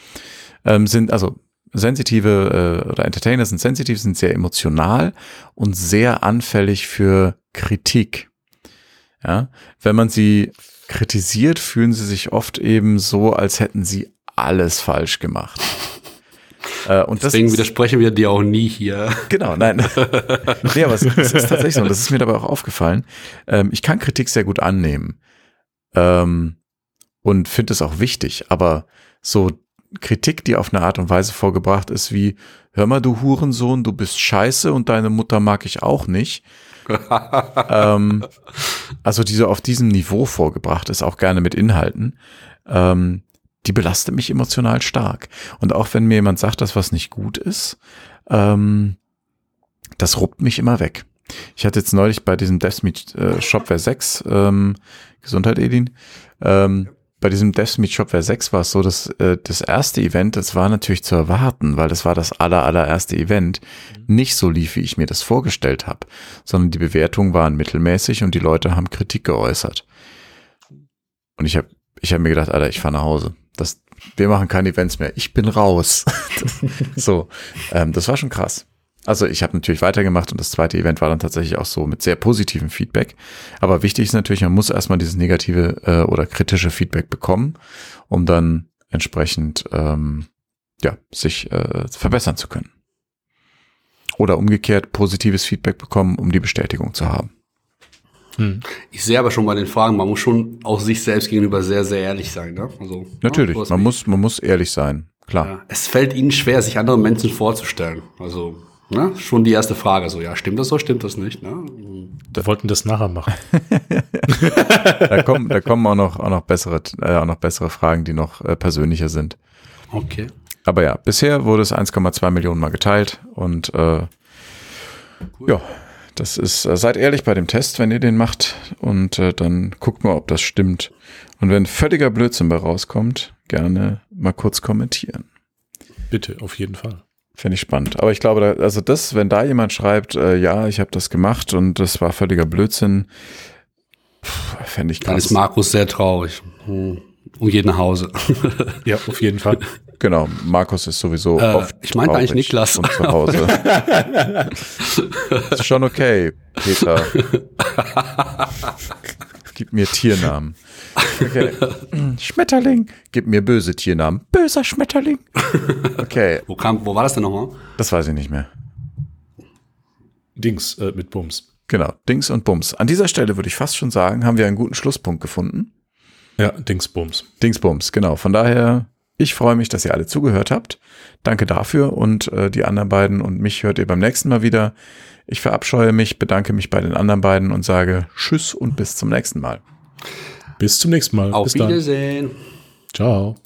Ähm, sind also sensitive äh, oder Entertainer sind sensitiv, sind sehr emotional und sehr anfällig für Kritik. Ja, wenn man sie kritisiert, fühlen sie sich oft eben so, als hätten sie alles falsch gemacht. Äh, und Deswegen das, widersprechen wir dir auch nie hier. Genau, nein. nee, aber es, es, ist tatsächlich so, und das ist mir dabei auch aufgefallen. Ähm, ich kann Kritik sehr gut annehmen ähm, und finde es auch wichtig, aber so Kritik, die auf eine Art und Weise vorgebracht ist, wie, hör mal, du Hurensohn, du bist scheiße und deine Mutter mag ich auch nicht. ähm, also diese auf diesem Niveau vorgebracht ist, auch gerne mit Inhalten. Ähm, die belastet mich emotional stark. Und auch wenn mir jemand sagt, dass was nicht gut ist, ähm, das ruppt mich immer weg. Ich hatte jetzt neulich bei diesem DevSmeet äh, Shopware 6, ähm, Gesundheit Edin, ähm, bei diesem DevSmeet Shopware 6 war es so, dass äh, das erste Event, das war natürlich zu erwarten, weil das war das aller, allererste Event, nicht so lief, wie ich mir das vorgestellt habe, sondern die Bewertungen waren mittelmäßig und die Leute haben Kritik geäußert. Und ich habe ich hab mir gedacht, Alter, ich fahre nach Hause das, wir machen keine Events mehr. Ich bin raus. so, ähm, das war schon krass. Also ich habe natürlich weitergemacht und das zweite Event war dann tatsächlich auch so mit sehr positivem Feedback. Aber wichtig ist natürlich, man muss erstmal dieses negative äh, oder kritische Feedback bekommen, um dann entsprechend ähm, ja sich äh, verbessern zu können. Oder umgekehrt positives Feedback bekommen, um die Bestätigung zu haben. Hm. Ich sehe aber schon bei den Fragen, man muss schon auch sich selbst gegenüber sehr, sehr ehrlich sein. Ne? Also, Natürlich, ja, man, muss, man muss ehrlich sein, klar. Ja, es fällt ihnen schwer, sich andere Menschen vorzustellen. Also, ne, schon die erste Frage. So, ja, stimmt das so, stimmt das nicht? Ne? Wir wollten das nachher machen. Da kommen, da kommen auch noch, auch noch bessere, äh, auch noch bessere Fragen, die noch äh, persönlicher sind. Okay. Aber ja, bisher wurde es 1,2 Millionen Mal geteilt und äh, ja, das ist, äh, seid ehrlich bei dem Test, wenn ihr den macht und äh, dann guckt mal, ob das stimmt. Und wenn völliger Blödsinn bei rauskommt, gerne mal kurz kommentieren. Bitte, auf jeden Fall. Finde ich spannend. Aber ich glaube, da, also das, wenn da jemand schreibt, äh, ja, ich habe das gemacht und das war völliger Blödsinn, fände ich Dann krass. ist Markus sehr traurig. Hm. Um jeden nach Hause. Ja, auf jeden Fall. Genau, Markus ist sowieso Äh, oft ich meinte eigentlich Niklas. Und zu Hause. ist schon okay, Peter. Gib mir Tiernamen. Okay. Schmetterling. Gib mir böse Tiernamen. Böser Schmetterling. Okay, Wo, kam, wo war das denn nochmal? das weiß ich nicht mehr. Dings äh, mit Bums. Genau, Dings und Bums. An dieser Stelle würde ich fast schon sagen, haben wir einen guten Schlusspunkt gefunden. Ja, Dings Bums. Dingsbums, genau. Von daher, ich freue mich, dass ihr alle zugehört habt. Danke dafür und äh, die anderen beiden und mich hört ihr beim nächsten Mal wieder. Ich verabscheue mich, bedanke mich bei den anderen beiden und sage Tschüss und bis zum nächsten Mal. Bis zum nächsten Mal. Auf Bis dann. Wiedersehen. Ciao.